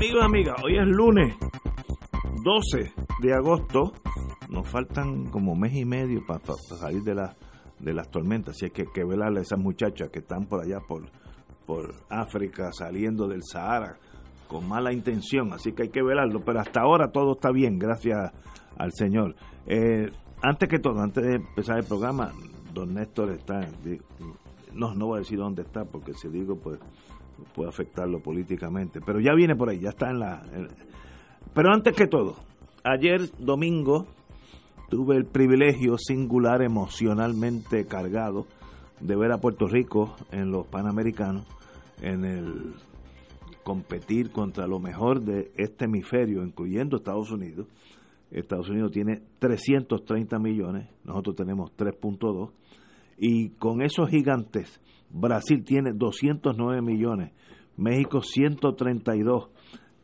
Amigos, amigas, hoy es lunes 12 de agosto. Nos faltan como mes y medio para salir de, la, de las tormentas. Así que hay que velarle a esas muchachas que están por allá, por, por África, saliendo del Sahara, con mala intención. Así que hay que velarlo. Pero hasta ahora todo está bien, gracias al Señor. Eh, antes que todo, antes de empezar el programa, don Néstor está. No, no voy a decir dónde está, porque si digo, pues puede afectarlo políticamente. Pero ya viene por ahí, ya está en la... Pero antes que todo, ayer domingo tuve el privilegio singular emocionalmente cargado de ver a Puerto Rico en los Panamericanos, en el competir contra lo mejor de este hemisferio, incluyendo Estados Unidos. Estados Unidos tiene 330 millones, nosotros tenemos 3.2, y con esos gigantes Brasil tiene 209 millones, México 132,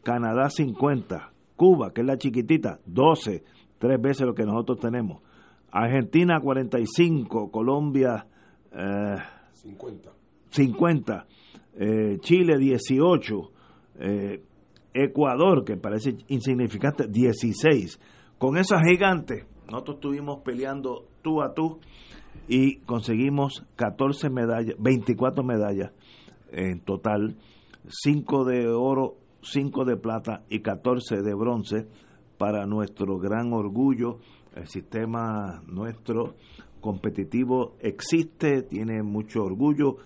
Canadá 50, Cuba, que es la chiquitita, 12, tres veces lo que nosotros tenemos, Argentina 45, Colombia 50, 50 eh, Chile 18, eh, Ecuador, que parece insignificante, 16. Con esas gigantes, nosotros estuvimos peleando tú a tú y conseguimos 14 medallas, 24 medallas en total, 5 de oro, 5 de plata y 14 de bronce para nuestro gran orgullo. El sistema nuestro competitivo existe, tiene mucho orgullo.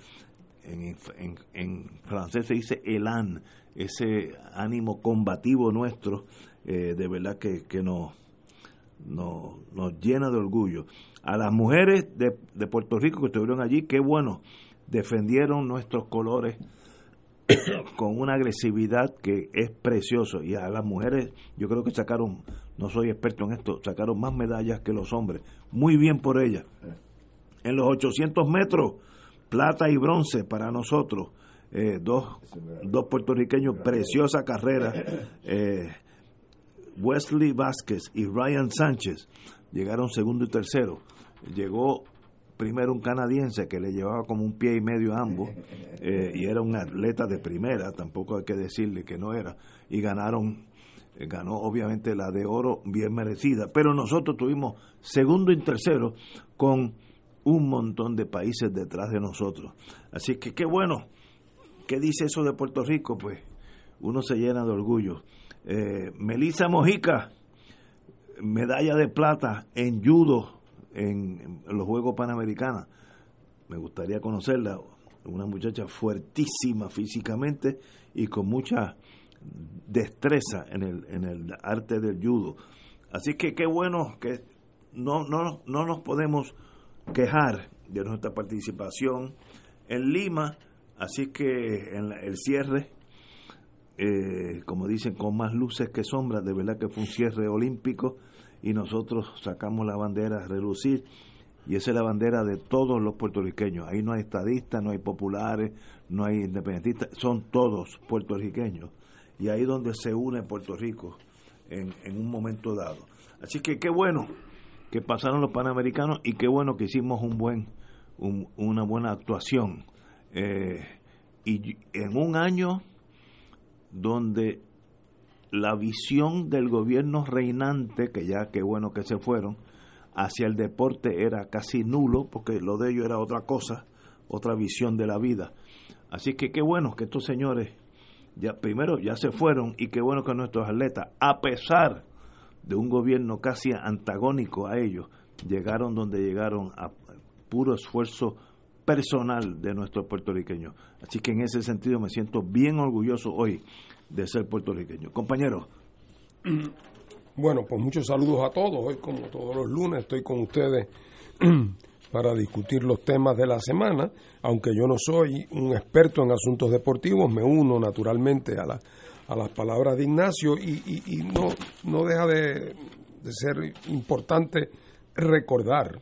En, francés se dice elan, ese ánimo combativo nuestro, eh, de verdad que, que nos, nos llena de orgullo a las mujeres de, de Puerto Rico que estuvieron allí, qué bueno, defendieron nuestros colores con una agresividad que es precioso. Y a las mujeres, yo creo que sacaron, no soy experto en esto, sacaron más medallas que los hombres. Muy bien por ellas. En los 800 metros, plata y bronce para nosotros. Eh, dos, dos puertorriqueños, preciosa carrera. Eh, Wesley Vázquez y Ryan Sánchez llegaron segundo y tercero. Llegó primero un canadiense que le llevaba como un pie y medio a ambos eh, y era un atleta de primera, tampoco hay que decirle que no era, y ganaron, eh, ganó obviamente la de oro bien merecida, pero nosotros tuvimos segundo y tercero con un montón de países detrás de nosotros. Así que qué bueno, ¿qué dice eso de Puerto Rico? Pues uno se llena de orgullo. Eh, Melissa Mojica, medalla de plata en judo en, los Juegos Panamericanos. Me gustaría conocerla, una muchacha fuertísima físicamente y con mucha destreza en el, en el arte del judo. Así que qué bueno que no, no, no nos podemos quejar de nuestra participación en Lima, así que en el cierre, eh, como dicen, con más luces que sombras, de verdad que fue un cierre olímpico y nosotros sacamos la bandera a relucir y esa es la bandera de todos los puertorriqueños. Ahí no hay estadistas, no hay populares, no hay independentistas, son todos puertorriqueños. Y ahí donde se une Puerto Rico en, un momento dado. Así que qué bueno que pasaron los Panamericanos y qué bueno que hicimos un buen, una buena actuación. Eh, y en un año donde la visión del gobierno reinante, que ya qué bueno que se fueron, hacia el deporte era casi nulo, porque lo de ellos era otra cosa, otra visión de la vida. Así que qué bueno que estos señores, ya primero ya se fueron, y qué bueno que nuestros atletas, a pesar de un gobierno casi antagónico a ellos, llegaron donde llegaron a puro esfuerzo personal de nuestros puertorriqueños. Así que en ese sentido me siento bien orgulloso hoy de ser puertorriqueño. Compañero. Bueno, pues muchos saludos a todos. Hoy, como todos los lunes, estoy con ustedes para discutir los temas de la semana. Aunque yo no soy un experto en asuntos deportivos, me uno naturalmente a, la, a las palabras de Ignacio y, no, no deja de, de ser importante recordar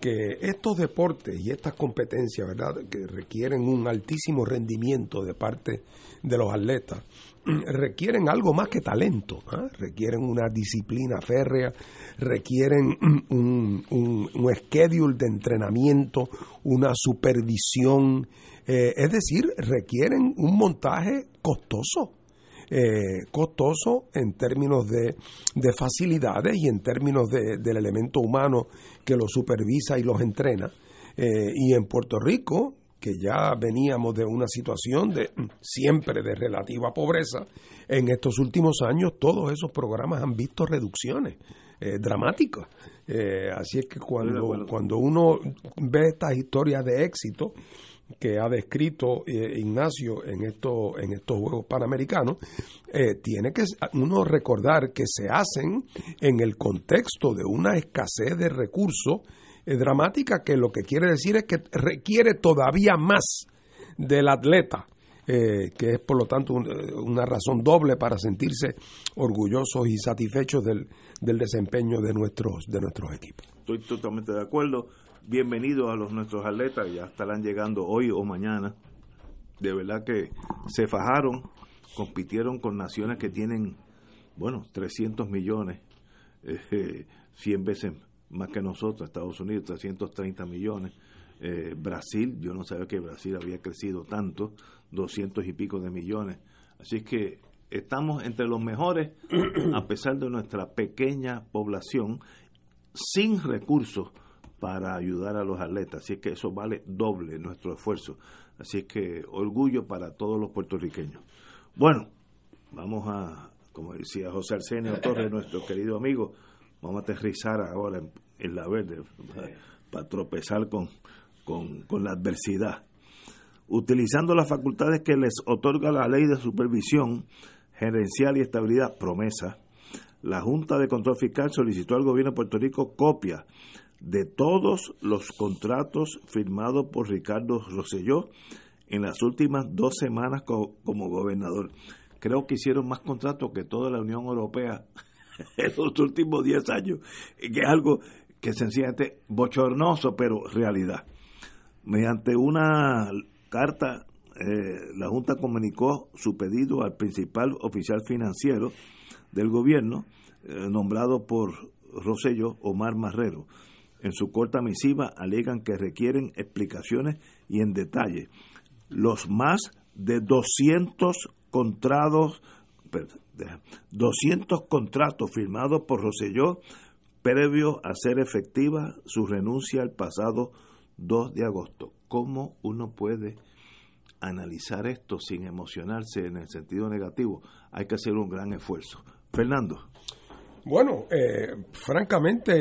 que estos deportes y estas competencias, ¿verdad?, que requieren un altísimo rendimiento de parte de los atletas, requieren algo más que talento, ¿ah? requieren una disciplina férrea, requieren un, un, schedule de entrenamiento, una supervisión, eh, es decir, requieren un montaje costoso. Eh, costoso en términos de, de, facilidades y en términos de, del elemento humano que los supervisa y los entrena. Eh, y en Puerto Rico, que ya veníamos de una situación de siempre de relativa pobreza, en estos últimos años todos esos programas han visto reducciones eh, dramáticas. Eh, así es que cuando, cuando uno ve estas historias de éxito que ha descrito eh, Ignacio en estos en estos Juegos Panamericanos, tiene que uno recordar que se hacen en el contexto de una escasez de recursos dramática que lo que quiere decir es que requiere todavía más del atleta, eh, que es por lo tanto una razón doble para sentirse orgullosos y satisfechos del, del, desempeño de nuestros, de nuestros equipos. Estoy totalmente de acuerdo. Bienvenidos a los nuestros atletas, ya estarán llegando hoy o mañana. De verdad que se fajaron, compitieron con naciones que tienen, bueno, 300 millones, eh, 100 veces más que nosotros, Estados Unidos 330 millones, eh, Brasil, yo no sabía que Brasil había crecido tanto, 200 y pico de millones. Así que estamos entre los mejores a pesar de nuestra pequeña población sin recursos para ayudar a los atletas. Así que eso vale doble nuestro esfuerzo. Así que orgullo para todos los puertorriqueños. Bueno, vamos a, como decía José Arsenio Torres, nuestro querido amigo, vamos a aterrizar ahora en, la verde para, tropezar con, con, la adversidad. Utilizando las facultades que les otorga la ley de supervisión gerencial y estabilidad, promesa, la Junta de Control Fiscal solicitó al gobierno de Puerto Rico copia de todos los contratos firmados por Ricardo Rosselló en las últimas dos semanas como gobernador. Creo que hicieron más contratos que toda la Unión Europea en los últimos 10 años, que es algo que sencillamente bochornoso, pero realidad. Mediante una carta, eh, la Junta comunicó su pedido al principal oficial financiero del gobierno, eh, nombrado por Rosello Omar Marrero. En su corta misiva alegan que requieren explicaciones y en detalle los más de 200 contratos 200 contratos firmados por Roselló previo a ser efectiva su renuncia el pasado 2 de agosto. ¿Cómo uno puede analizar esto sin emocionarse en el sentido negativo? Hay que hacer un gran esfuerzo. Fernando. Bueno, eh, francamente,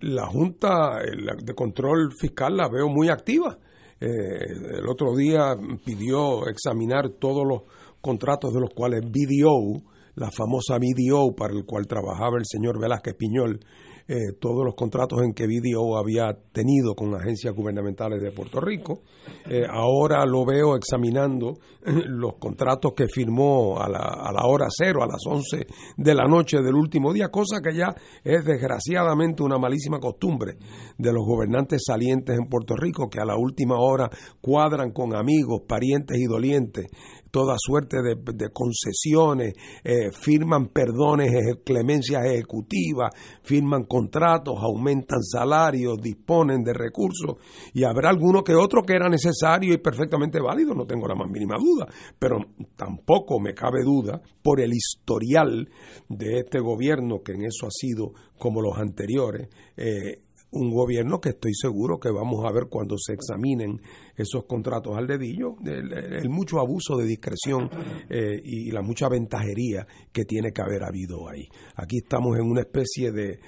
la Junta de Control Fiscal la veo muy activa. Eh, el otro día pidió examinar todos los contratos de los cuales BDO, la famosa BDO para el cual trabajaba el señor Velázquez Piñol, eh, todos los contratos en que BDO había tenido con agencias gubernamentales de Puerto Rico. Eh, ahora lo veo examinando los contratos que firmó a la, a la hora cero, a las 11 de la noche del último día, cosa que ya es desgraciadamente una malísima costumbre de los gobernantes salientes en Puerto Rico, que a la última hora cuadran con amigos, parientes y dolientes toda suerte de, concesiones, eh, firman perdones, clemencias ejecutivas, firman contratos, aumentan salarios, disponen de recursos y habrá alguno que otro que era necesario y perfectamente válido, no tengo la más mínima duda, pero tampoco me cabe duda por el historial de este gobierno que en eso ha sido como los anteriores. Eh, un gobierno que estoy seguro que vamos a ver cuando se examinen esos contratos al dedillo, el, mucho abuso de discreción eh, y la mucha ventajería que tiene que haber habido ahí. Aquí estamos en una especie de,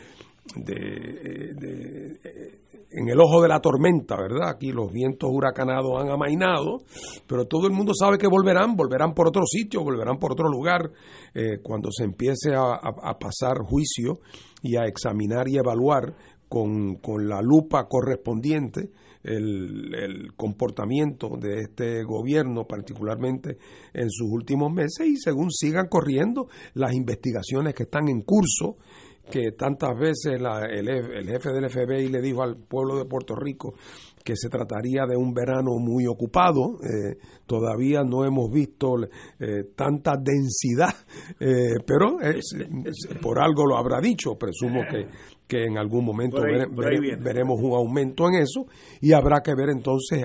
de, en el ojo de la tormenta, ¿verdad? Aquí los vientos huracanados han amainado, pero todo el mundo sabe que volverán, volverán por otro sitio, volverán por otro lugar, eh, cuando se empiece a pasar juicio y a examinar y evaluar con, con la lupa correspondiente el, el, comportamiento de este gobierno, particularmente en sus últimos meses, y según sigan corriendo las investigaciones que están en curso, que tantas veces la, el, el, jefe del FBI le dijo al pueblo de Puerto Rico que se trataría de un verano muy ocupado. Eh, todavía no hemos visto eh, tanta densidad, eh, pero por algo lo habrá dicho. Presumo que que en algún momento veremos un aumento en eso y habrá que ver entonces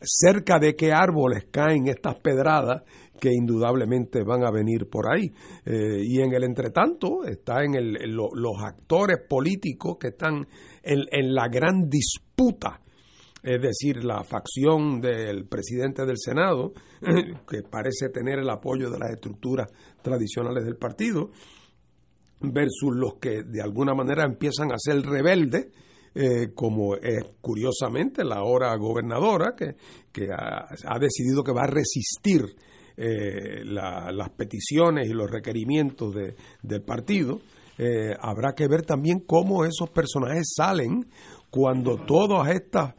cerca de qué árboles caen estas pedradas que indudablemente van a venir por ahí. Eh, y en el entretanto está en, el, los actores políticos que están en, en la gran disputa es decir, la facción del presidente del Senado, que parece tener el apoyo de las estructuras tradicionales del partido, versus los que de alguna manera empiezan a ser rebeldes, eh, como es curiosamente la ahora gobernadora, que, que ha, decidido que va a resistir eh, las peticiones y los requerimientos de, del partido. Eh, habrá que ver también cómo esos personajes salen cuando todas estas,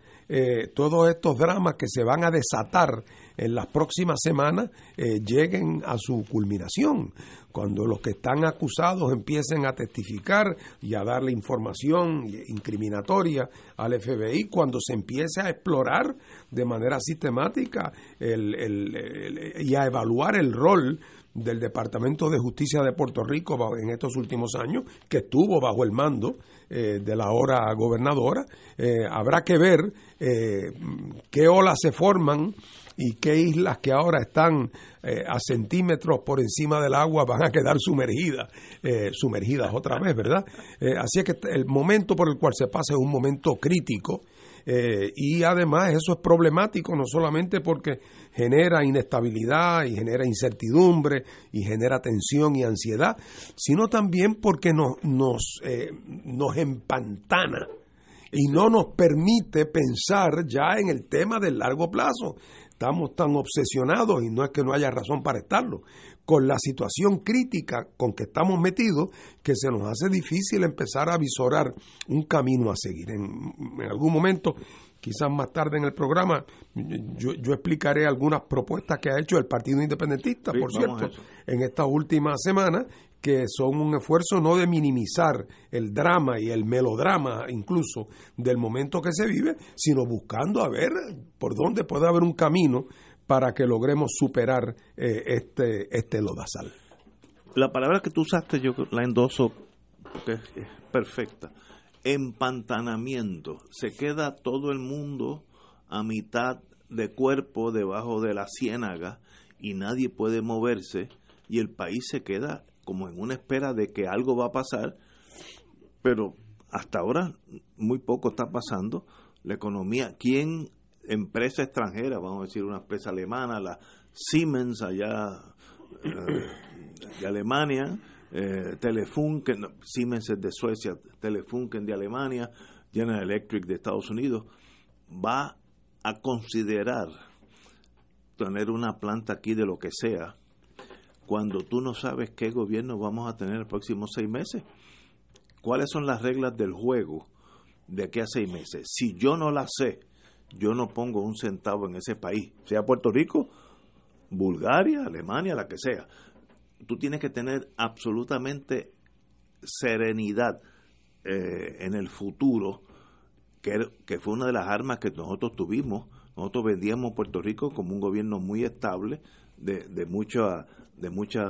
todos estos dramas que se van a desatar en las próximas semanas lleguen a su culminación cuando los que están acusados empiecen a testificar y a darle información incriminatoria al FBI, cuando se empiece a explorar de manera sistemática y a evaluar el rol del Departamento de Justicia de Puerto Rico en estos últimos años, que estuvo bajo el mando eh, de la ahora gobernadora, eh, habrá que ver eh, qué olas se forman y qué islas que ahora están eh, a centímetros por encima del agua van a quedar sumergidas, eh, sumergidas otra vez, ¿verdad? Eh, así es que el momento por el cual se pasa es un momento crítico y además eso es problemático no solamente porque genera inestabilidad y genera incertidumbre y genera tensión y ansiedad, sino también porque nos, nos, nos empantana y no nos permite pensar ya en el tema del largo plazo estamos tan obsesionados, y no es que no haya razón para estarlo, con la situación crítica con que estamos metidos, que se nos hace difícil empezar a visorar un camino a seguir. En, algún momento, quizás más tarde en el programa, yo, explicaré algunas propuestas que ha hecho el Partido Independentista, por cierto, en esta última semana, que son un esfuerzo no de minimizar el drama y el melodrama incluso del momento que se vive, sino buscando a ver por dónde puede haber un camino para que logremos superar eh, este, este lodazal. La palabra que tú usaste yo la endoso porque es perfecta. Empantanamiento. Se queda todo el mundo a mitad de cuerpo debajo de la ciénaga y nadie puede moverse y el país se queda como en una espera de que algo va a pasar, pero hasta ahora muy poco está pasando. La economía, ¿quién, empresa extranjera, vamos a decir una empresa alemana, la Siemens allá eh, de Alemania, eh, Telefunken, Siemens es de Suecia, Telefunken de Alemania, General Electric de Estados Unidos, va a considerar tener una planta aquí de lo que sea cuando tú no sabes qué gobierno vamos a tener los próximos seis meses. ¿Cuáles son las reglas del juego de aquí a seis meses? Si yo no las sé, yo no pongo un centavo en ese país, sea Puerto Rico, Bulgaria, Alemania, la que sea. Tú tienes que tener absolutamente serenidad eh, en el futuro, que, que fue una de las armas que nosotros tuvimos. Nosotros vendíamos Puerto Rico como un gobierno muy estable, de, de mucha de mucha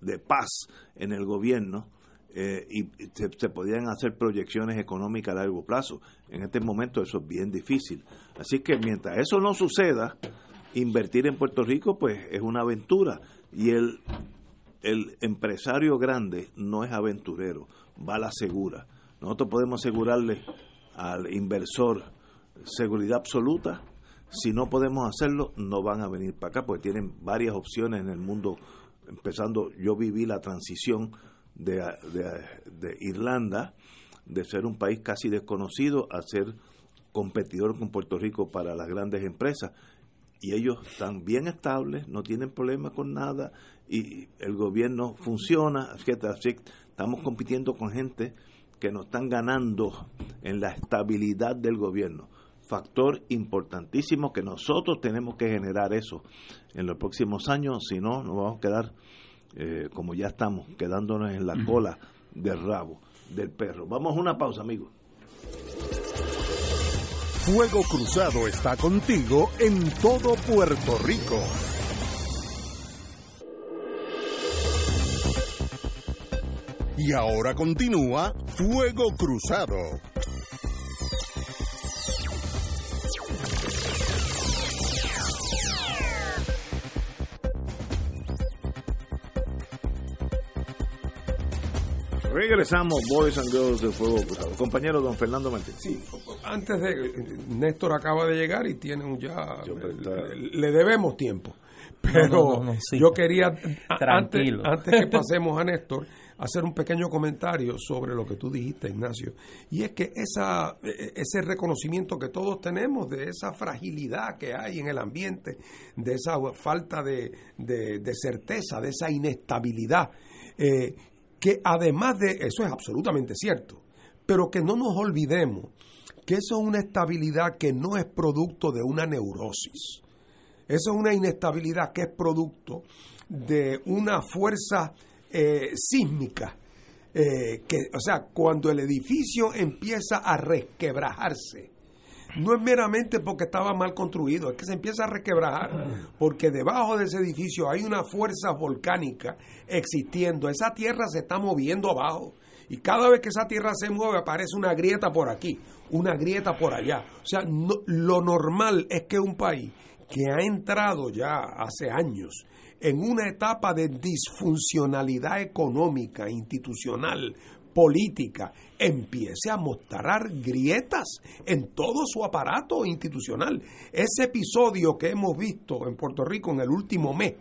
de paz en el gobierno eh, y se, podían hacer proyecciones económicas a largo plazo. En este momento eso es bien difícil. Así que mientras eso no suceda, invertir en Puerto Rico pues es una aventura y el, el empresario grande no es aventurero, va a la segura. Nosotros podemos asegurarle al inversor seguridad absoluta si no podemos hacerlo, no van a venir para acá, porque tienen varias opciones en el mundo. Empezando, yo viví la transición de, de, Irlanda, de ser un país casi desconocido, a ser competidor con Puerto Rico para las grandes empresas. Y ellos están bien estables, no tienen problemas con nada, y el gobierno funciona, así que estamos compitiendo con gente que nos están ganando en la estabilidad del gobierno. Factor importantísimo que nosotros tenemos que generar eso en los próximos años, si no, nos vamos a quedar eh, como ya estamos, quedándonos en la cola del rabo del perro. Vamos a una pausa, amigos. Fuego Cruzado está contigo en todo Puerto Rico. Y ahora continúa Fuego Cruzado. Regresamos, Boys and Girls de Fuego Cruzado. Compañero don Fernando Martín. Sí, antes de. Néstor acaba de llegar y tiene un ya. Le, le debemos tiempo. Pero No, no, no, sí. yo quería, antes, Tranquilo. antes que pasemos a Néstor, hacer un pequeño comentario sobre lo que tú dijiste, Ignacio. Y es que esa, e- ese reconocimiento que todos tenemos de esa fragilidad que hay en el ambiente, de esa falta de, de- de certeza, de esa inestabilidad, eh, que además de eso es absolutamente cierto, pero que no nos olvidemos que eso es una estabilidad que no es producto de una neurosis. Eso es una inestabilidad que es producto de una fuerza eh, sísmica. eh, que, o sea, cuando el edificio empieza a resquebrajarse, no es meramente porque estaba mal construido, es que se empieza a requebrajar, porque debajo de ese edificio hay una fuerza volcánica existiendo. Esa tierra se está moviendo abajo. Y cada vez que esa tierra se mueve aparece una grieta por aquí, una grieta por allá. O sea, lo normal es que un país que ha entrado ya hace años en una etapa de disfuncionalidad económica, institucional, política, empiece a mostrar grietas en todo su aparato institucional. Ese episodio que hemos visto en Puerto Rico en el último mes,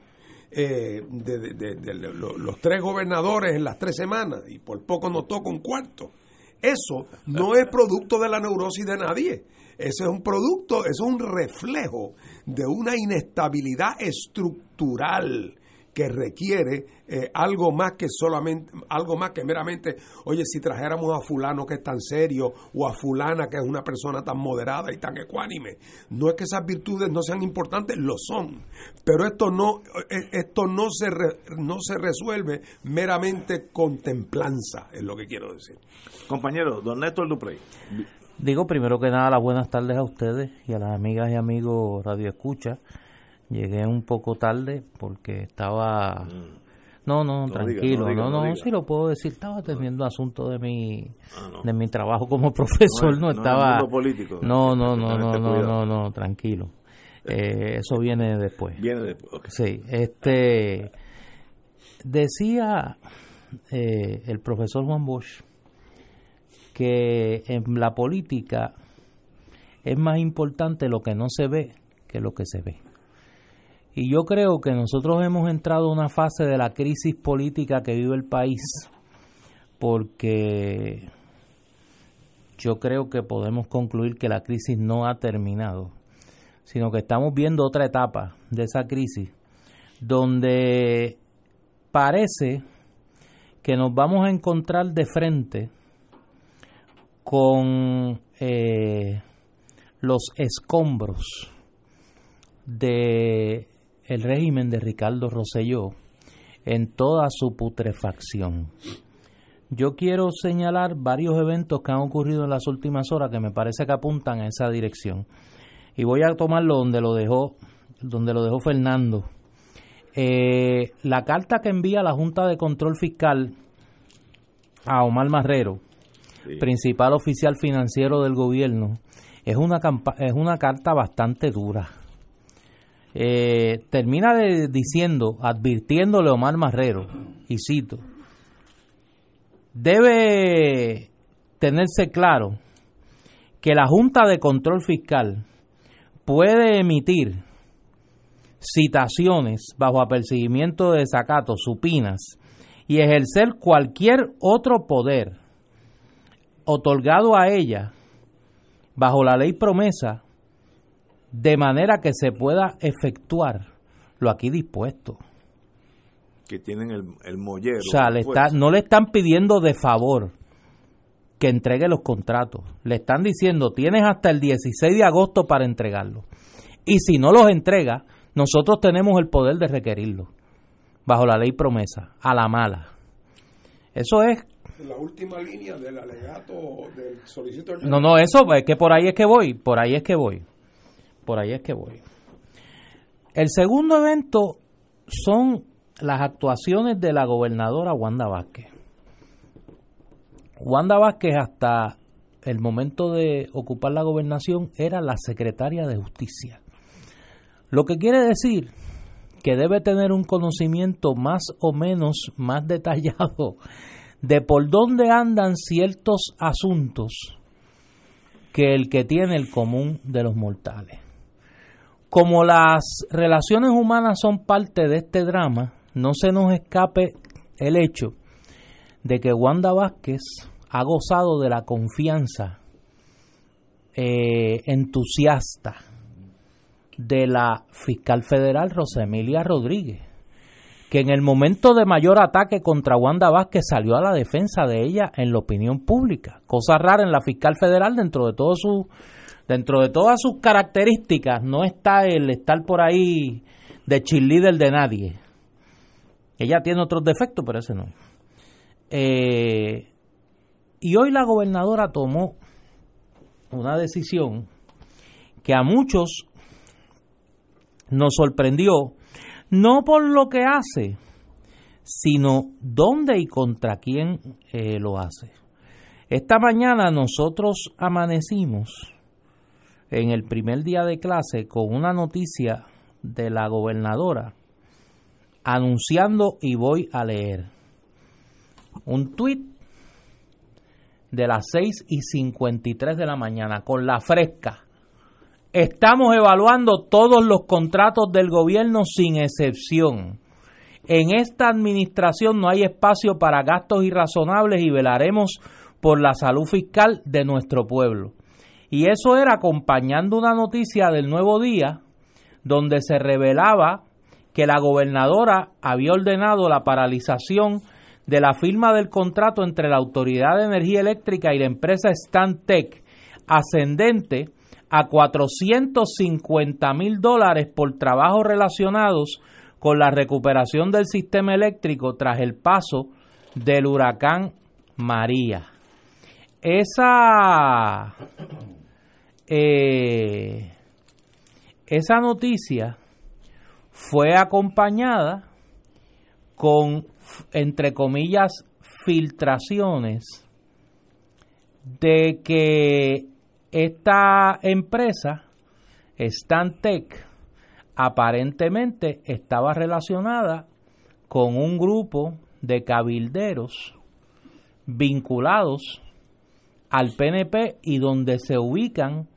eh, de, de- de- de lo- los tres gobernadores en las tres semanas, y por poco nos toca un cuarto, eso no es producto de la neurosis de nadie. Ese es un producto, es un reflejo de una inestabilidad estructural que requiere eh, algo más que solamente, algo más que meramente, oye, si trajéramos a fulano que es tan serio o a fulana que es una persona tan moderada y tan ecuánime. No es que esas virtudes no sean importantes, lo son, pero esto no, eh, esto no se, re- no se resuelve meramente con templanza, es lo que quiero decir. Compañero, don Néstor Duprey. Digo primero que nada las buenas tardes a ustedes y a las amigas y amigos Radio Escucha. Llegué un poco tarde porque estaba... No, no. No tranquilo, diga, no diga, no, no sí lo puedo decir. Estaba atendiendo asuntos de mi, Ah, de mi trabajo como profesor, No no, es- no es estaba... político. No, no, no, no, no, no, no, tranquilo. Eh, eso viene después. Viene después. ok. Sí, este decía eh, el profesor Juan Bosch que en la política es más importante lo que no se ve que lo que se ve. Y yo creo que nosotros hemos entrado en una fase de la crisis política que vive el país porque yo creo que podemos concluir que la crisis no ha terminado, sino que estamos viendo otra etapa de esa crisis donde parece que nos vamos a encontrar de frente con eh, los escombros de el régimen de Ricardo Rosselló en toda su putrefacción. Yo quiero señalar varios eventos que han ocurrido en las últimas horas que me parece que apuntan a esa dirección. Y voy a tomarlo donde lo dejó, donde lo dejó Fernando. Eh, la carta que envía la Junta de Control Fiscal a Omar Marrero, Sí. principal oficial financiero del gobierno, es una, es una carta bastante dura. Eh, termina diciendo, advirtiéndole a Omar Marrero, y cito, debe tenerse claro que la Junta de Control Fiscal puede emitir citaciones bajo apercibimiento de desacato, supinas, y ejercer cualquier otro poder otorgado a ella bajo la ley promesa de manera que se pueda efectuar lo aquí dispuesto. Que tienen el, el mollero. O sea, le está, no le están pidiendo de favor que entregue los contratos. Le están diciendo, tienes hasta el 16 de agosto para entregarlos. Y si no los entrega, nosotros tenemos el poder de requerirlos, bajo la ley promesa, a la mala. Eso es... La última línea del alegato del solicitor. No, no, eso es que por ahí es que voy, por ahí es que voy, por ahí es que voy. El segundo evento son las actuaciones de la gobernadora Wanda Vázquez. Wanda Vázquez hasta el momento de ocupar la gobernación era la secretaria de justicia. Lo que quiere decir que debe tener un conocimiento más o menos más detallado de por dónde andan ciertos asuntos que el que tiene el común de los mortales. Como las relaciones humanas son parte de este drama, no se nos escape el hecho de que Wanda Vázquez ha gozado de la confianza eh, entusiasta de la fiscal federal Rosemilia Rodríguez, que en el momento de mayor ataque contra Wanda Vázquez salió a la defensa de ella en la opinión pública. Cosa rara en la fiscal federal dentro de todo su dentro de todas sus características no está el estar por ahí de cheerleader de nadie. Ella tiene otros defectos, pero ese no. Eh, y hoy la gobernadora tomó una decisión que a muchos nos sorprendió, no por lo que hace, sino dónde y contra quién eh, lo hace. Esta mañana nosotros amanecimos en el primer día de clase con una noticia de la gobernadora anunciando y voy a leer un tuit de las 6 y 53 de la mañana con la fresca Estamos evaluando todos los contratos del gobierno sin excepción. En esta administración no hay espacio para gastos irrazonables y velaremos por la salud fiscal de nuestro pueblo. Y eso era acompañando una noticia del nuevo día donde se revelaba que la gobernadora había ordenado la paralización de la firma del contrato entre la Autoridad de Energía Eléctrica y la empresa Stantec ascendente a 450 mil dólares por trabajos relacionados con la recuperación del sistema eléctrico tras el paso del huracán María. Esa, eh, esa noticia fue acompañada con, entre comillas, filtraciones de que esta empresa, Stantec, aparentemente estaba relacionada con un grupo de cabilderos vinculados al PNP y donde se ubican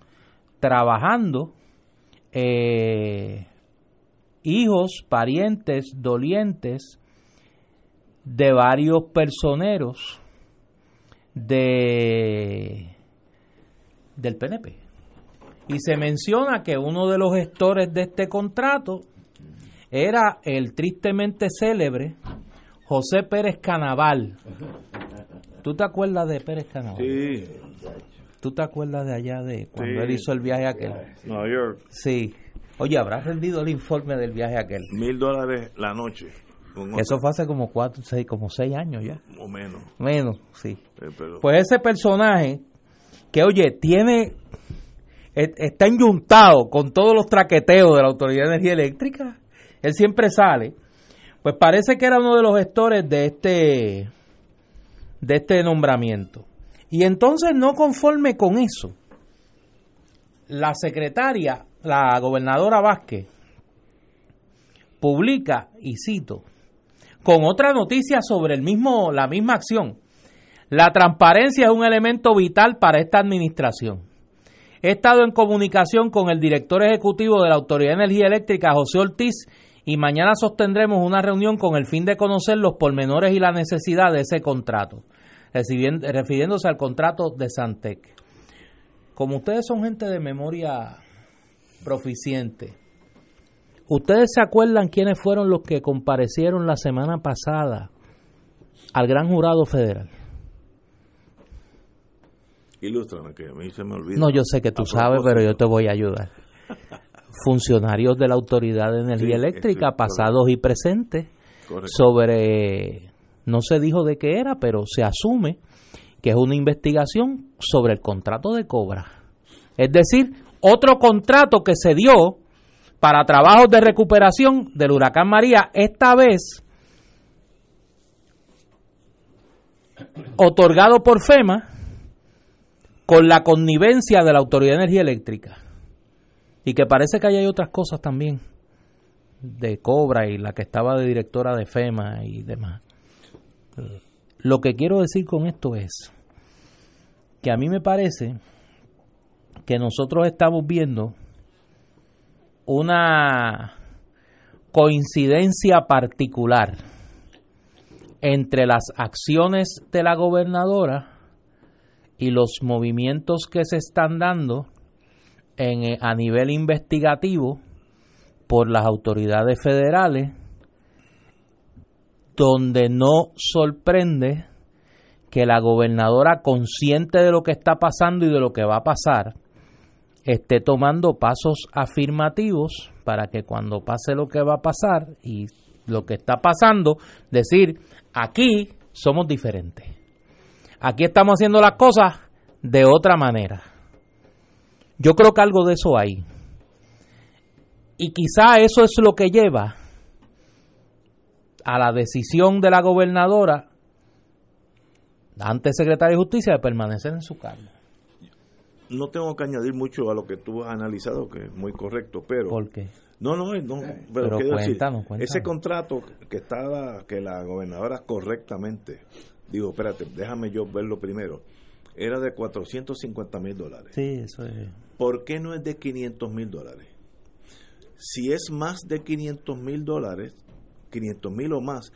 trabajando eh, hijos, parientes, dolientes de varios personeros de del PNP. Y se menciona que uno de los gestores de este contrato era el tristemente célebre José Pérez Canaval. ¿Tú te acuerdas de Pérez Canaval? Sí. ¿Tú te acuerdas de allá de cuando él hizo el viaje aquel? Nueva York. Sí. Oye, ¿habrás rendido el informe del viaje aquel? Mil dólares la noche. Eso fue hace como cuatro, seis, como seis años ya. O menos. Menos, sí. Eh, pero- Pues ese personaje que, oye, tiene, e- está enyuntado con todos los traqueteos de la Autoridad de Energía Eléctrica. Él siempre sale. Pues parece que era uno de los gestores de este, de este nombramiento. Y entonces, no conforme con eso, la secretaria, la gobernadora Vázquez, publica, y cito, con otra noticia sobre el mismo, la misma acción. La transparencia es un elemento vital para esta administración. He estado en comunicación con el director ejecutivo de la Autoridad de Energía Eléctrica, José Ortiz, y mañana sostendremos una reunión con el fin de conocer los pormenores y la necesidad de ese contrato, refiriéndose al contrato de Santec. Como ustedes son gente de memoria proficiente, ¿ustedes se acuerdan quiénes fueron los que comparecieron la semana pasada al gran jurado federal? Ilústrame, que a mí se me olvida. No, yo sé que tú sabes, pero yo te voy a ayudar. Funcionarios de la Autoridad de Energía Sí, Eléctrica, correcto. pasados y presentes, Correcto. sobre, no se dijo de qué era, pero se asume que es una investigación sobre el contrato de Cobra. Es decir, otro contrato que se dio para trabajos de recuperación del huracán María, esta vez otorgado por FEMA con la connivencia de la Autoridad de Energía Eléctrica. Y que parece que ahí hay otras cosas también de Cobra y la que estaba de directora de FEMA y demás. Lo que quiero decir con esto es que a mí me parece que nosotros estamos viendo una coincidencia particular entre las acciones de la gobernadora y los movimientos que se están dando en, eh, a nivel investigativo por las autoridades federales, donde no sorprende que la gobernadora, consciente de lo que está pasando y de lo que va a pasar, esté tomando pasos afirmativos para que cuando pase lo que va a pasar y lo que está pasando, decir, aquí somos diferentes. Aquí estamos haciendo las cosas de otra manera. Yo creo que algo de eso hay. Y quizá eso es lo que lleva a la decisión de la gobernadora, antes secretaria de Justicia, de permanecer en su cargo. No tengo que añadir mucho a lo que tú has analizado, que es muy correcto, pero... ¿Por qué? No, no, no, pero, Pero quiero decir, cuéntanos, cuéntanos. ese contrato que estaba, que la gobernadora correctamente, digo, espérate, déjame yo verlo primero, era de 450 mil dólares. Sí, eso es. ¿Por qué no es de 500 mil dólares? Si es más de 500 mil dólares, 500 mil o más,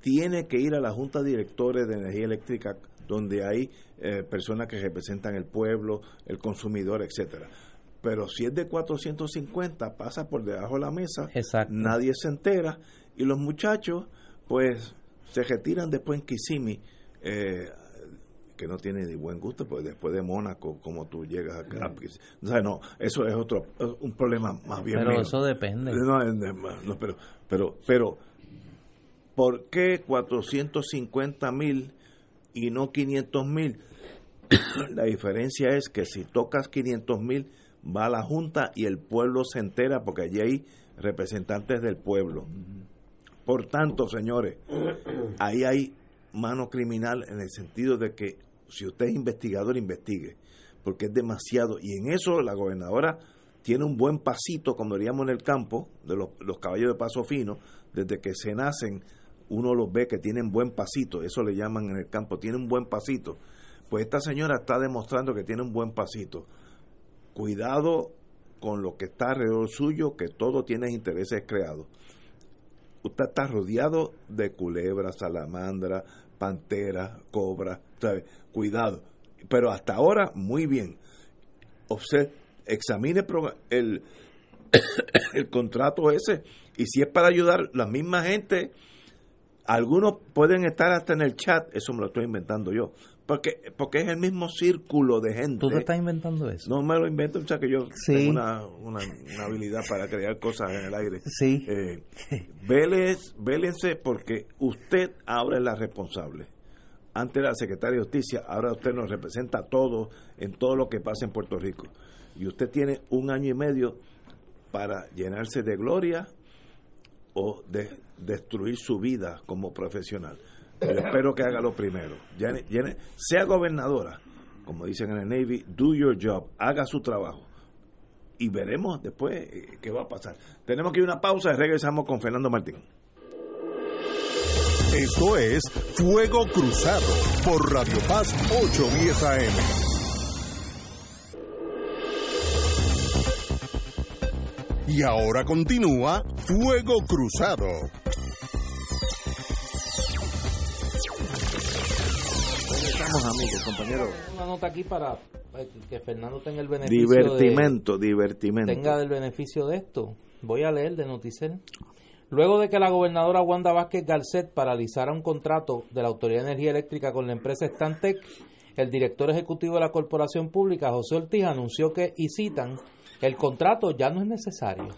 tiene que ir a la Junta de Directores de Energía Eléctrica, donde hay eh, personas que representan el pueblo, el consumidor, etcétera. Pero si es de 450, pasa por debajo de la mesa, Exacto. nadie se entera y los muchachos, pues, se retiran después en Kissimmee, eh, que no tiene ni buen gusto, pues después de Mónaco, como tú llegas acá. O sea, no, eso es otro, un problema más bien Pero eso depende. No, no, pero, pero, pero, ¿por qué 450 mil y no 500 mil? La diferencia es que si tocas 500 mil, va a la Junta y el pueblo se entera porque allí hay representantes del pueblo. Por tanto, señores, ahí hay mano criminal en el sentido de que si usted es investigador, investigue, porque es demasiado. Y en eso la gobernadora tiene un buen pasito, como diríamos en el campo, de los, los caballos de paso fino, desde que se nacen, uno los ve que tienen buen pasito, eso le llaman en el campo, tiene un buen pasito. Pues esta señora está demostrando que tiene un buen pasito. Cuidado con lo que está alrededor suyo, que todo tiene intereses creados. Usted está rodeado de culebras, salamandra, pantera, cobra, ¿sabe? Cuidado. Pero hasta ahora, muy bien. Observe, examine el, el contrato ese y si es para ayudar la misma gente, algunos pueden estar hasta en el chat, eso me lo estoy inventando yo, porque porque es el mismo círculo de gente. ¿Tú te estás inventando eso? No me lo invento, o sea que yo Sí. tengo una, una, una habilidad para crear cosas en el aire. Sí. Eh, véles- vélense porque usted ahora es la responsable. Antes era la secretaria de Justicia, ahora usted nos representa a todos en todo lo que pasa en Puerto Rico. Y usted tiene un año y medio para llenarse de gloria de destruir su vida como profesional. Yo espero que haga lo primero. Sea gobernadora, como dicen en el Navy, do your job, haga su trabajo. Y veremos después eh, qué va a pasar. Tenemos que ir a una pausa y regresamos con Fernando Martín. Esto es Fuego Cruzado por Radio Paz 810 AM. Y ahora continúa Fuego Cruzado. Estamos amigos, compañeros. Una nota aquí para que Fernando tenga el beneficio de, Divertimento, divertimento. tenga del beneficio de esto. Voy a leer de Noticel. Luego de que la gobernadora Wanda Vázquez Garcet paralizara un contrato de la Autoridad de Energía Eléctrica con la empresa Stantec, el director ejecutivo de la Corporación Pública, José Ortiz, anunció que, y citan, el contrato ya no es necesario.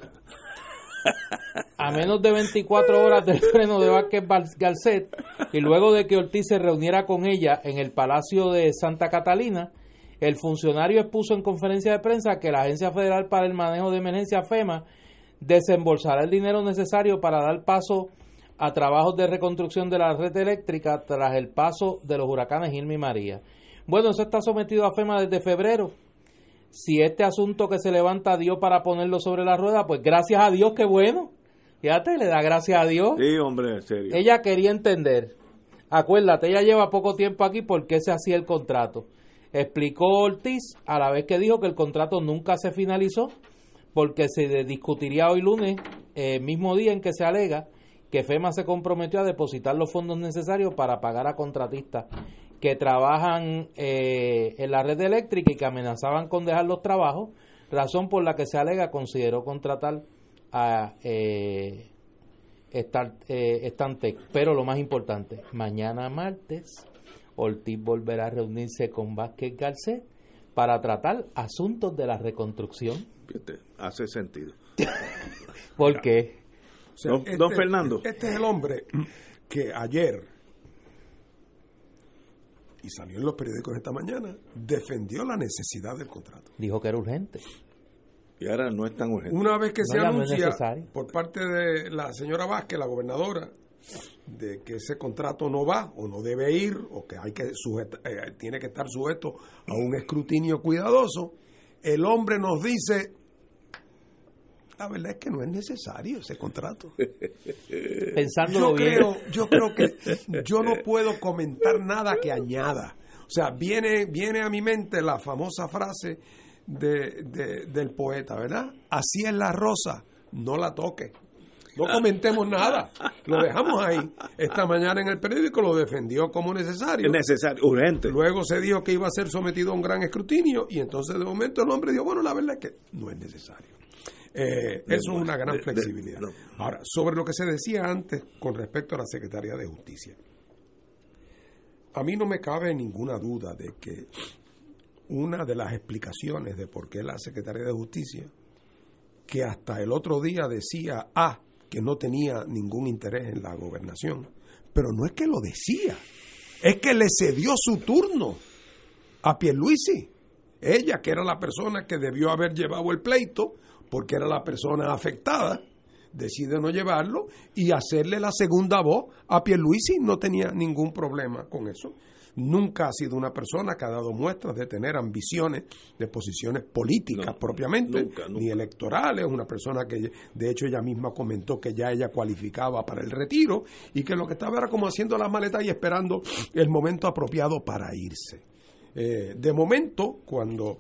A menos de 24 horas del freno de Vázquez Garcet y luego de que Ortiz se reuniera con ella en el Palacio de Santa Catalina, el funcionario expuso en conferencia de prensa que la Agencia Federal para el Manejo de Emergencia FEMA desembolsará el dinero necesario para dar paso a trabajos de reconstrucción de la red eléctrica tras el paso de los huracanes Irma y María. Bueno, eso está sometido a FEMA desde febrero. Si este asunto que se levanta dio para ponerlo sobre la rueda, pues gracias a Dios, qué bueno. Fíjate, le da gracias a Dios. Sí, hombre, en serio. Ella quería entender. Acuérdate, ella lleva poco tiempo aquí porque se hacía el contrato. Explicó Ortiz a la vez que dijo que el contrato nunca se finalizó porque se discutiría hoy lunes, el mismo día en que se alega que FEMA se comprometió a depositar los fondos necesarios para pagar a contratistas que trabajan eh, en la red eléctrica y que amenazaban con dejar los trabajos, razón por la que se alega consideró contratar a eh, eh, Stantec. Pero lo más importante, mañana martes, Ortiz volverá a reunirse con Vázquez Garcet para tratar asuntos de la reconstrucción. hace sentido. ¿Por qué? don, este, Fernando. Este es el hombre que ayer, y salió en los periódicos esta mañana, defendió la necesidad del contrato. Dijo que era urgente. Y ahora no es tan urgente. Una vez que No, se no anuncia necesario. por parte de la señora Vázquez, la gobernadora, de que ese contrato no va o no debe ir o que hay que sujeta- eh, tiene que estar sujeto a un escrutinio cuidadoso, el hombre nos dice, la verdad es que no es necesario ese contrato. Pensándolo Yo bien. creo, yo creo que yo no puedo comentar nada que añada. O sea, viene, viene a mi mente la famosa frase de, de- del poeta, ¿verdad? Así es la rosa, no la toque. No comentemos nada, lo dejamos ahí. Esta mañana en el periódico lo defendió como necesario. Es necesario, urgente. Luego se dijo que iba a ser sometido a un gran escrutinio y entonces de momento el hombre dijo, bueno, la verdad es que no es necesario. Eh, eso es una gran flexibilidad. Ahora, sobre lo que se decía antes con respecto a la Secretaría de Justicia, a mí no me cabe ninguna duda de que una de las explicaciones de por qué la Secretaría de Justicia, que hasta el otro día decía, ah, que no tenía ningún interés en la gobernación, pero no es que lo decía, es que le cedió su turno a Pierluisi. Ella, que era la persona que debió haber llevado el pleito, porque era la persona afectada, decide no llevarlo y hacerle la segunda voz a Pierluisi. No tenía ningún problema con eso. Nunca ha sido una persona que ha dado muestras de tener ambiciones de posiciones políticas No, propiamente, nunca, nunca. ni electorales. Una persona que, de hecho, ella misma comentó que ya ella cualificaba para el retiro y que lo que estaba era como haciendo la maleta y esperando el momento apropiado para irse. Eh, de momento, cuando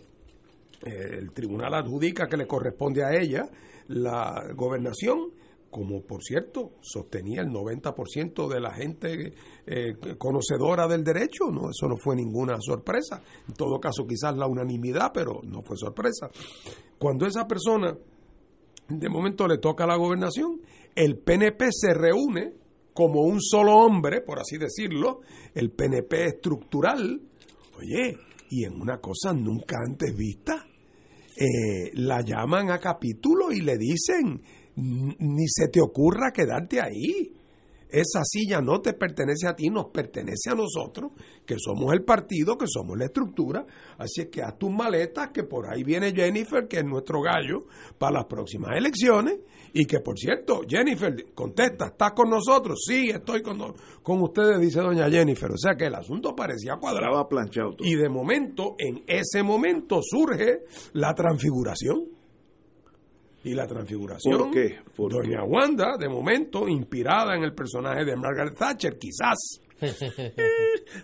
el tribunal adjudica que le corresponde a ella la gobernación, como por cierto sostenía el 90% de la gente eh, conocedora del derecho, no eso no fue ninguna sorpresa. En todo caso, quizás la unanimidad, pero no fue sorpresa. Cuando esa persona de momento le toca la gobernación, el PNP se reúne como un solo hombre, por así decirlo, el PNP estructural, oye, y en una cosa nunca antes vista, eh, la llaman a capítulo y le dicen, "N- ni se te ocurra quedarte ahí. Esa silla no te pertenece a ti, nos pertenece a nosotros, que somos el partido, que somos la estructura. Así es que haz tus maletas, que por ahí viene Jennifer, que es nuestro gallo, para las próximas elecciones. Y que, por cierto, Jennifer, contesta, ¿estás con nosotros? Sí, estoy con, con ustedes, dice doña Jennifer. O sea que el asunto parecía cuadrado. Planchado. Y de momento, en ese momento surge la transfiguración. Y la transfiguración, ¿Por qué? ¿Por Doña Wanda, de momento, inspirada en el personaje de Margaret Thatcher, quizás,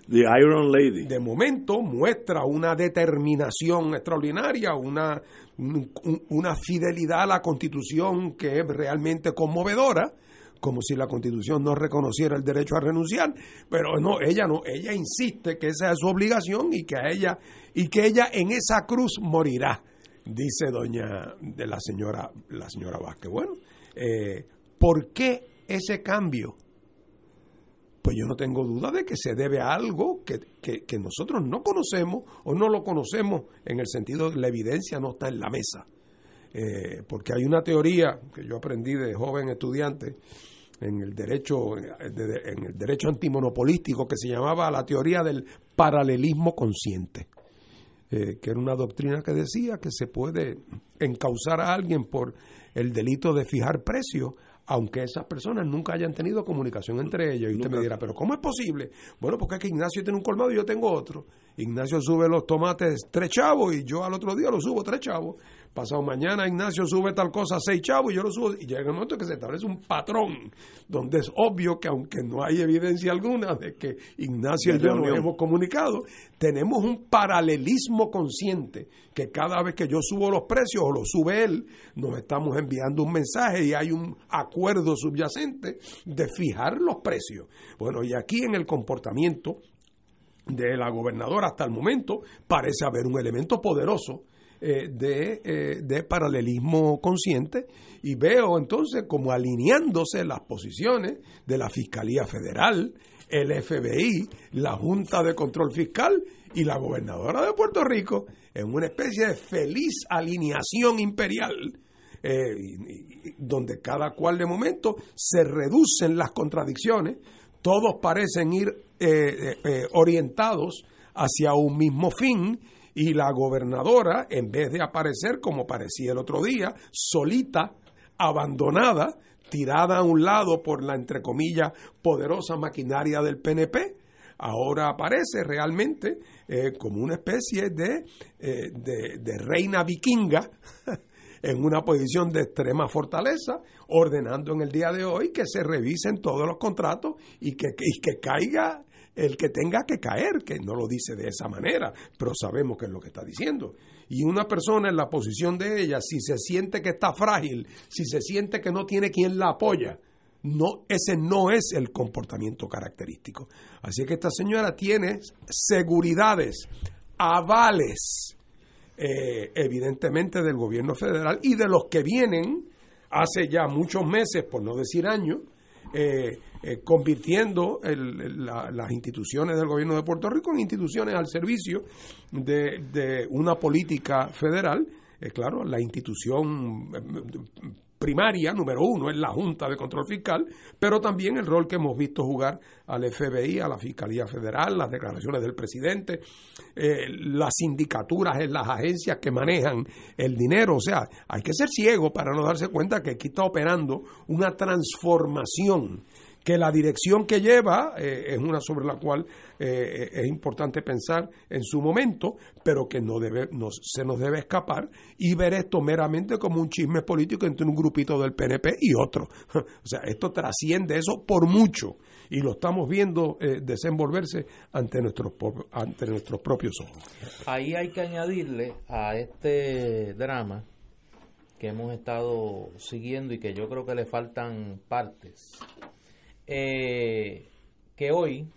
The Iron Lady. de momento muestra una determinación extraordinaria, una, un- un- una fidelidad a la Constitución que es realmente conmovedora, como si la Constitución no reconociera el derecho a renunciar, pero no, ella no, ella insiste que esa es su obligación y que a ella y que ella en esa cruz morirá, dice doña de la señora la señora Vázquez. Bueno, eh, ¿por qué ese cambio? pues yo no tengo duda de que se debe a algo que, que, nosotros no conocemos o no lo conocemos en el sentido de la evidencia no está en la mesa. Eh, porque hay una teoría que yo aprendí de joven estudiante en el derecho en el derecho antimonopolístico que se llamaba la teoría del paralelismo consciente eh, que era una doctrina que decía que se puede encauzar a alguien por el delito de fijar precios aunque esas personas nunca hayan tenido comunicación entre ellos. Y usted me dirá, pero ¿cómo es posible? Bueno, porque es que Ignacio tiene un colmado y yo tengo otro. Ignacio sube los tomates tres chavos y yo al otro día los subo tres chavos. Pasado mañana Ignacio sube tal cosa seis chavos y yo lo subo. Y llega el momento que se establece un patrón donde es obvio que aunque no hay evidencia alguna de que Ignacio y yo nos hemos comunicado, tenemos un paralelismo consciente que cada vez que yo subo los precios o los sube él, nos estamos enviando un mensaje y hay un acuerdo subyacente de fijar los precios. Bueno, y aquí en el comportamiento de la gobernadora hasta el momento parece haber un elemento poderoso eh, de, eh, de, paralelismo consciente y veo entonces como alineándose las posiciones de la Fiscalía Federal, el FBI, la Junta de Control Fiscal y la gobernadora de Puerto Rico en una especie de feliz alineación imperial. Eh, donde cada cual de momento se reducen las contradicciones, todos parecen ir orientados hacia un mismo fin y la gobernadora, en vez de aparecer como parecía el otro día, solita, abandonada, tirada a un lado por la, entre comillas, poderosa maquinaria del PNP, ahora aparece realmente eh, como una especie de, eh, de, de reina vikinga en una posición de extrema fortaleza, ordenando en el día de hoy que se revisen todos los contratos y que, y que caiga el que tenga que caer, que no lo dice de esa manera, pero sabemos que es lo que está diciendo. Y una persona en la posición de ella, si se siente que está frágil, si se siente que no tiene quien la apoya, no, ese no es el comportamiento característico. Así que esta señora tiene seguridades, avales, eh, evidentemente del gobierno federal y de los que vienen hace ya muchos meses, por no decir años, eh, eh, convirtiendo las instituciones del gobierno de Puerto Rico en instituciones al servicio de, una política federal. Eh, claro, la institución primaria, número uno, es la Junta de Control Fiscal, pero también el rol que hemos visto jugar al FBI, a la Fiscalía Federal, las declaraciones del presidente, las sindicaturas en las agencias que manejan el dinero. O sea, hay que ser ciego para no darse cuenta que aquí está operando una transformación que la dirección que lleva eh, es una sobre la cual eh, es importante pensar en su momento, pero que no debe, se nos debe escapar y ver esto meramente como un chisme político entre un grupito del PNP y otro. O sea, esto trasciende eso por mucho y lo estamos viendo eh, desenvolverse ante nuestros, ante nuestros propios ojos. Ahí hay que añadirle a este drama que hemos estado siguiendo y que yo creo que le faltan partes eh, que hoy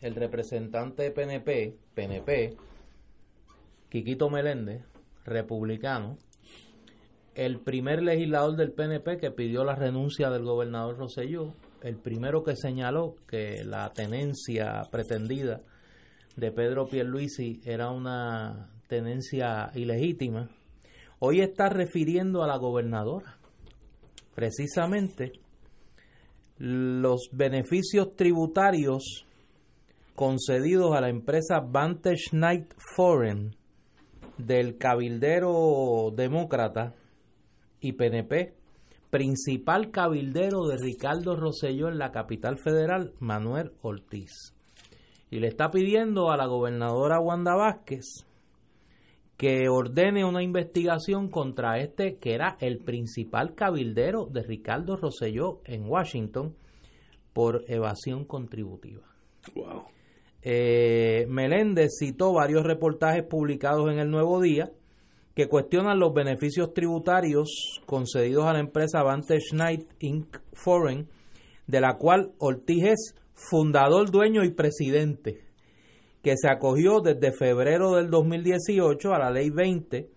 el representante PNP, PNP, Quiquito Meléndez, republicano, el primer legislador del PNP que pidió la renuncia del gobernador Roselló, el primero que señaló que la tenencia pretendida de Pedro Pierluisi era una tenencia ilegítima, hoy está refiriendo a la gobernadora, precisamente los beneficios tributarios concedidos a la empresa Vantage Night Foreign del cabildero demócrata y PNP, principal cabildero de Ricardo Rosselló en la capital federal, Manuel Ortiz. Y le está pidiendo a la gobernadora Wanda Vázquez que ordene una investigación contra este que era el principal cabildero de Ricardo Rosselló en Washington por evasión contributiva. Wow. Eh, Meléndez citó varios reportajes publicados en el Nuevo Día que cuestionan los beneficios tributarios concedidos a la empresa Vantage Night Inc. Foreign, de la cual Ortiz es fundador, dueño y presidente que se acogió desde febrero del 2018 a la ley 20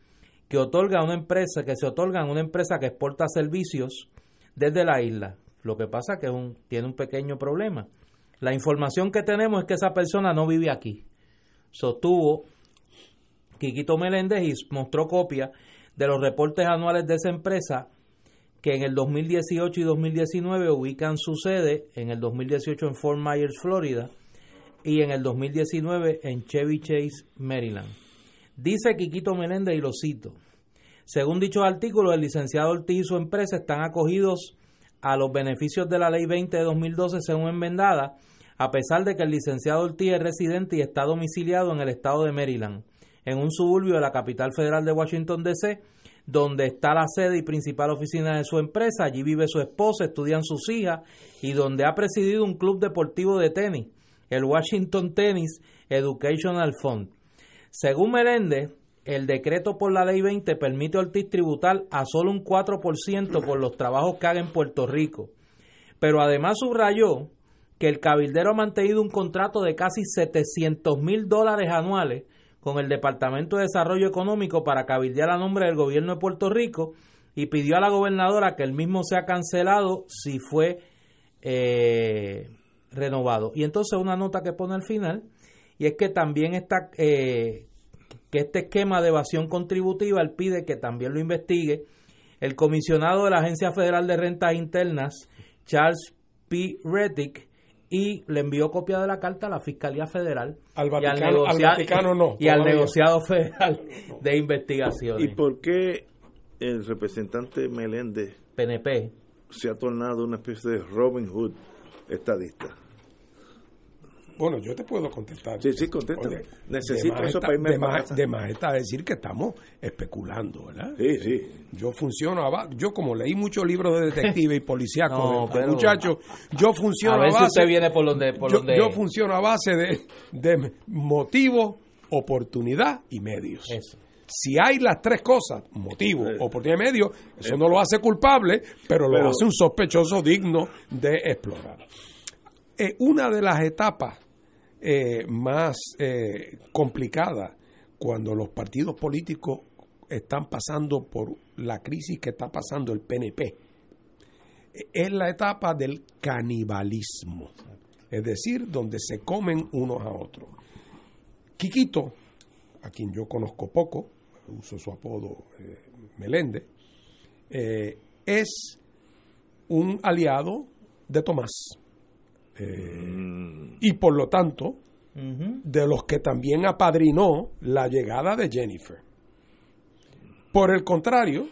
que otorga a una empresa que se otorga a una empresa que exporta servicios desde la isla. Lo que pasa que un, tiene un pequeño problema. La información que tenemos es que esa persona no vive aquí. Sostuvo Quiquito Meléndez y mostró copia de los reportes anuales de esa empresa que en el 2018 y 2019 ubican su sede en el 2018 en Fort Myers, Florida, y en el 2019 en Chevy Chase, Maryland. Dice Quiquito Meléndez y lo cito. Según dichos artículos, el licenciado Ortiz y su empresa están acogidos a los beneficios de la Ley 20 de 2012 según enmendada, a pesar de que el licenciado Ortiz es residente y está domiciliado en el estado de Maryland, en un suburbio de la capital federal de Washington, D.C., donde está la sede y principal oficina de su empresa. Allí vive su esposa, estudian sus hijas y donde ha presidido un club deportivo de tenis, el Washington Tennis Educational Fund. Según Meléndez, el decreto por la ley 20 permite a Ortiz tributar a solo un 4% por los trabajos que haga en Puerto Rico. Pero además subrayó que el cabildero ha mantenido un contrato de casi 700 mil dólares anuales con el Departamento de Desarrollo Económico para cabildear a nombre del gobierno de Puerto Rico y pidió a la gobernadora que el mismo sea cancelado si fue eh, renovado. Y entonces una nota que pone al final, y es que también está eh, que este esquema de evasión contributiva él pide que también lo investigue el comisionado de la Agencia Federal de Rentas Internas, Charles P. Reddick, y le envió copia de la carta a la Fiscalía Federal al y al, Vaticano, no, y al negociado federal de investigación. ¿Y por qué el representante Meléndez PNP se ha tornado una especie de Robin Hood estadista? Bueno, yo te puedo contestar. Sí, sí, contesta. Necesito de eso está, para irme de, para más, casa. de más está decir que estamos especulando, ¿verdad? Sí, sí. Yo funciono a base, yo como leí muchos libros de detective y policíaco No, pero- muchachos, yo funciono a a, ver si base usted viene por donde por yo, donde yo funciono a base de, de motivo, oportunidad y medios. Eso. Si hay las tres cosas, motivo, oportunidad y medio, eso no lo hace culpable, pero lo Pero- hace un sospechoso digno de explorar. Eh, una de las etapas eh, más eh, complicadas cuando los partidos políticos están pasando por la crisis que está pasando el PNP es la etapa del canibalismo, es decir, donde se comen unos a otros. Quiquito, a quien yo conozco poco, uso su apodo eh, Meléndez, es un aliado de Tomás. Eh, y por lo tanto, de los que también apadrinó la llegada de Jennifer. Por el contrario,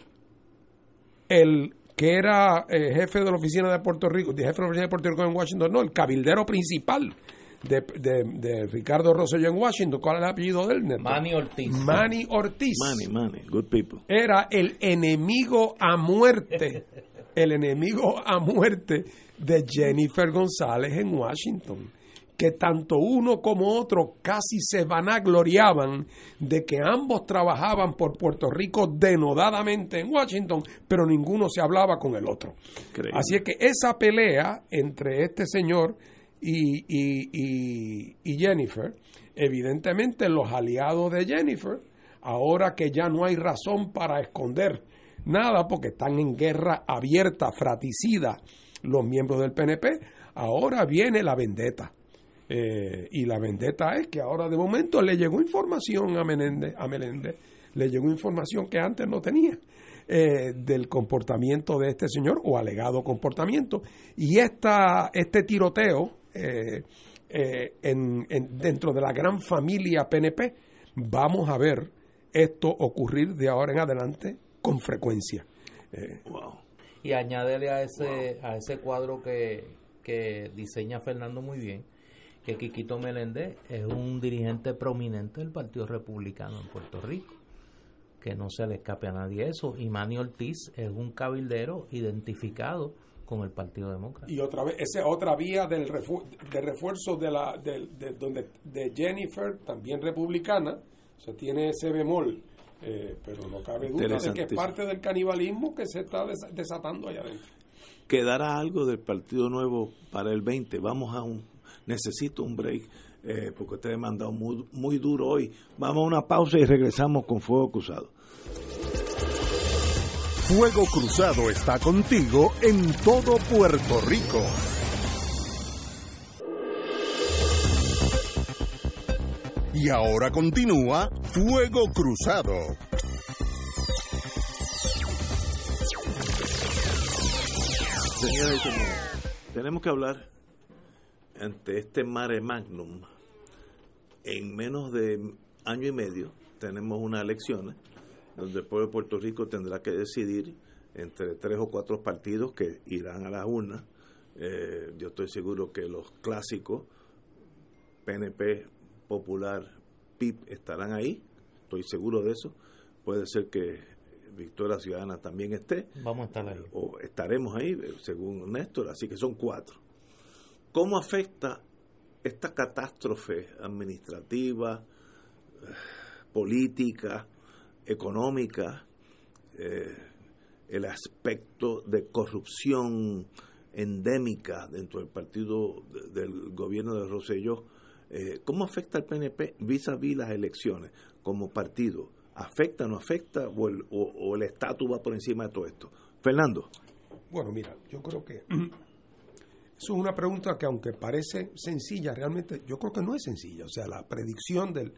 el que era eh, jefe de la oficina de Puerto Rico, de jefe de la oficina de Puerto Rico en Washington, no, el cabildero principal de, de- de Ricardo Rosselló en Washington, ¿cuál es el apellido de él? Neto? Manny Ortiz. Manny Ortiz. Money, money, good people. Era el enemigo a muerte, el enemigo a muerte de Jennifer González en Washington. Que tanto uno como otro casi se vanagloriaban de que ambos trabajaban por Puerto Rico denodadamente en Washington, pero ninguno se hablaba con el otro. Increíble. Así es que esa pelea entre este señor y, y- y- y Jennifer, evidentemente los aliados de Jennifer, ahora que ya no hay razón para esconder nada porque están en guerra abierta, fratricida los miembros del PNP, ahora viene la vendetta. Eh, y la vendetta es que ahora de momento le llegó información a Menéndez, a Meléndez, le llegó información que antes no tenía eh, del comportamiento de este señor o alegado comportamiento. Y esta, este tiroteo eh, eh, en- en- dentro de la gran familia PNP, vamos a ver esto ocurrir de ahora en adelante con frecuencia. Eh, Wow. Y añádele a ese, a ese cuadro que, que diseña Fernando muy bien, que Quiquito Meléndez es un dirigente prominente del Partido Republicano en Puerto Rico. Que no se le escape a nadie eso. Y Manny Ortiz es un cabildero identificado con el Partido Demócrata. Y otra vez, esa es otra vía del refu- de refuerzo de la de, de- donde de Jennifer, también republicana, o sea, tiene ese bemol, eh, pero no cabe duda de que es parte del canibalismo que se está des- desatando allá adentro. ¿Quedará algo del Partido Nuevo para el 20? Vamos a un... Necesito un break, eh, porque ustedes me han dado muy, muy duro hoy. Vamos a una pausa y regresamos con Fuego Cruzado. Fuego Cruzado está contigo en todo Puerto Rico. Y ahora continúa Fuego Cruzado. Y señores, tenemos que hablar ante este mare magnum. En menos de año y medio tenemos unas elecciones donde el pueblo de Puerto Rico tendrá que decidir entre tres o cuatro partidos que irán a las urnas. Eh, yo estoy seguro que los clásicos, PNP, Popular, PIP, estarán ahí. Estoy seguro de eso. Puede ser que Victoria Ciudadana también esté. Vamos a estar ahí. O estaremos ahí, según Néstor, así que son cuatro. ¿Cómo afecta esta catástrofe administrativa, política, económica, eh, el aspecto de corrupción endémica dentro del partido del gobierno de Rosselló? Eh, ¿Cómo afecta al PNP vis a vis las elecciones como partido? ¿Afecta o no afecta o el, o, el estatus va por encima de todo esto? Fernando. Bueno, mira, yo creo que eso es una pregunta que aunque parece sencilla, realmente yo creo que no es sencilla. O sea, la predicción del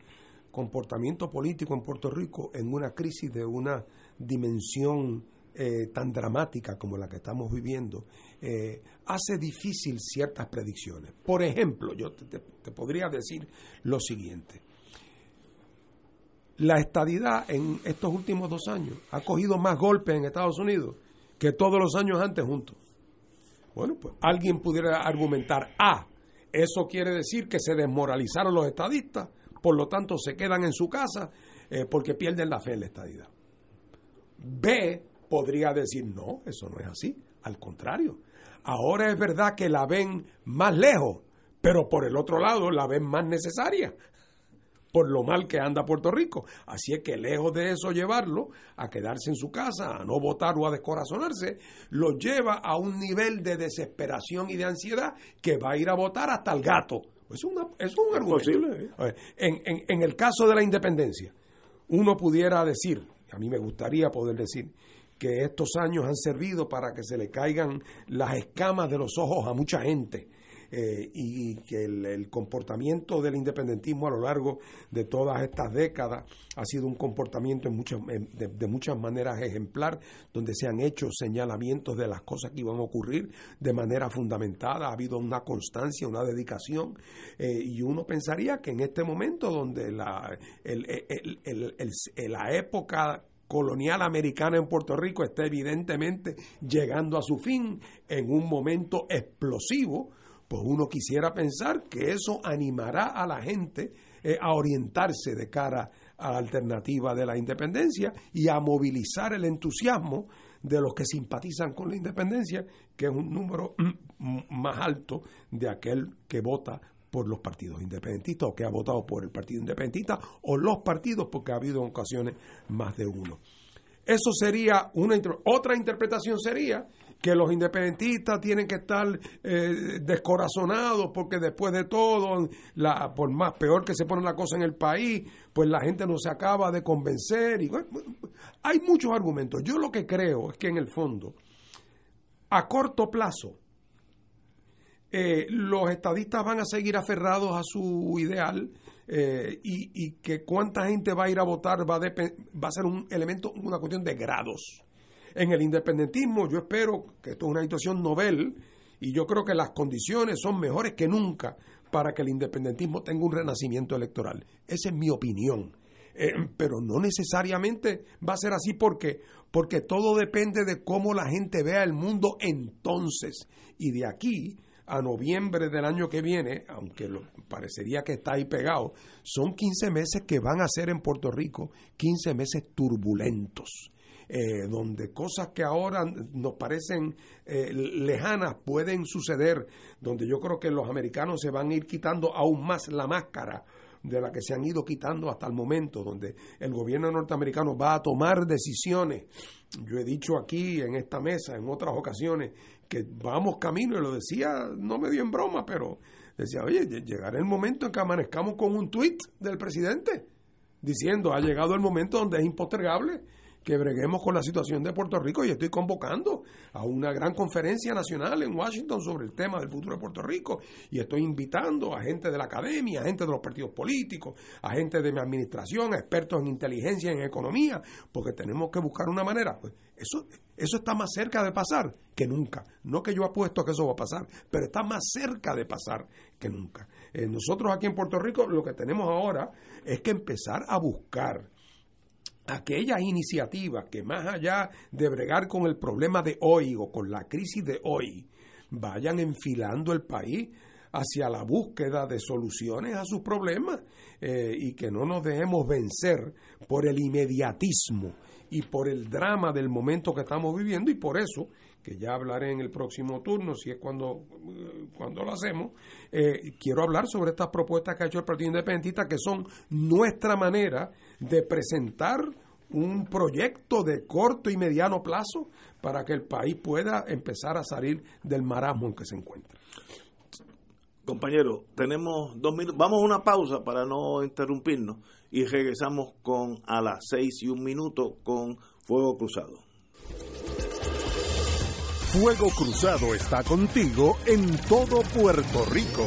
comportamiento político en Puerto Rico en una crisis de una dimensión eh, tan dramática como la que estamos viviendo, eh, hace difícil ciertas predicciones. Por ejemplo, yo te podría decir lo siguiente la estadidad en estos últimos dos años ha cogido más golpes en Estados Unidos que todos los años antes juntos. Bueno, pues alguien pudiera argumentar, A, eso quiere decir que se desmoralizaron los estadistas, por lo tanto se quedan en su casa eh, porque pierden la fe en la estadidad. B, podría decir, no, eso no es así, al contrario. Ahora es verdad que la ven más lejos, pero por el otro lado la ven más necesaria por lo mal que anda Puerto Rico. Así es que lejos de eso llevarlo a quedarse en su casa, a no votar o a descorazonarse, lo lleva a un nivel de desesperación y de ansiedad que va a ir a votar hasta el gato. Es, una, es un argumento. ¿eh? En, en, en el caso de la independencia, uno pudiera decir, a mí me gustaría poder decir, que estos años han servido para que se le caigan las escamas de los ojos a mucha gente eh, y que el, comportamiento del independentismo a lo largo de todas estas décadas ha sido un comportamiento en muchas, de, muchas maneras ejemplar, donde se han hecho señalamientos de las cosas que iban a ocurrir de manera fundamentada, ha habido una constancia, una dedicación, eh, y uno pensaría que en este momento donde la, la época colonial americana en Puerto Rico está evidentemente llegando a su fin en un momento explosivo, pues uno quisiera pensar que eso animará a la gente eh, a orientarse de cara a la alternativa de la independencia y a movilizar el entusiasmo de los que simpatizan con la independencia, que es un número más alto de aquel que vota por los partidos independentistas o que ha votado por el partido independentista o los partidos porque ha habido en ocasiones más de uno. Eso sería una otra interpretación sería que los independentistas tienen que estar eh, descorazonados porque después de todo, la, por más peor que se pone la cosa en el país, pues la gente no se acaba de convencer. Y, hay muchos argumentos. Yo lo que creo es que en el fondo, a corto plazo, eh, los estadistas van a seguir aferrados a su ideal eh, y, que cuánta gente va a ir a votar va a, va a ser un elemento, una cuestión de grados. En el independentismo yo espero que esto es una situación novel y yo creo que las condiciones son mejores que nunca para que el independentismo tenga un renacimiento electoral. Esa es mi opinión. Eh, pero no necesariamente va a ser así porque porque todo depende de cómo la gente vea el mundo entonces y de aquí a noviembre del año que viene, aunque lo, parecería que está ahí pegado, son 15 meses que van a ser en Puerto Rico 15 meses turbulentos. Eh, donde cosas que ahora nos parecen eh, lejanas pueden suceder, donde yo creo que los americanos se van a ir quitando aún más la máscara de la que se han ido quitando hasta el momento, donde el gobierno norteamericano va a tomar decisiones. Yo he dicho aquí en esta mesa, en otras ocasiones, que vamos camino, y lo decía no me dio en broma, pero decía, oye, llegará el momento en que amanezcamos con un tuit del presidente diciendo, ha llegado el momento donde es impostergable que breguemos con la situación de Puerto Rico y estoy convocando a una gran conferencia nacional en Washington sobre el tema del futuro de Puerto Rico y estoy invitando a gente de la academia, a gente de los partidos políticos, a gente de mi administración, a expertos en inteligencia y en economía, porque tenemos que buscar una manera. Pues eso, eso está más cerca de pasar que nunca. No que yo apuesto a que eso va a pasar, pero está más cerca de pasar que nunca. Eh, nosotros aquí en Puerto Rico lo que tenemos ahora es que empezar a buscar aquellas iniciativas que más allá de bregar con el problema de hoy o con la crisis de hoy, vayan enfilando el país hacia la búsqueda de soluciones a sus problemas eh, y que no nos dejemos vencer por el inmediatismo y por el drama del momento que estamos viviendo. Y por eso que ya hablaré en el próximo turno, si es cuando, eh, cuando lo hacemos, eh, quiero hablar sobre estas propuestas que ha hecho el Partido Independentista, que son nuestra manera de presentar un proyecto de corto y mediano plazo para que el país pueda empezar a salir del marasmo en que se encuentra. Compañero, tenemos dos minutos. Vamos a una pausa para no interrumpirnos y regresamos con a las seis y un minuto con Fuego Cruzado. Fuego Cruzado está contigo en todo Puerto Rico.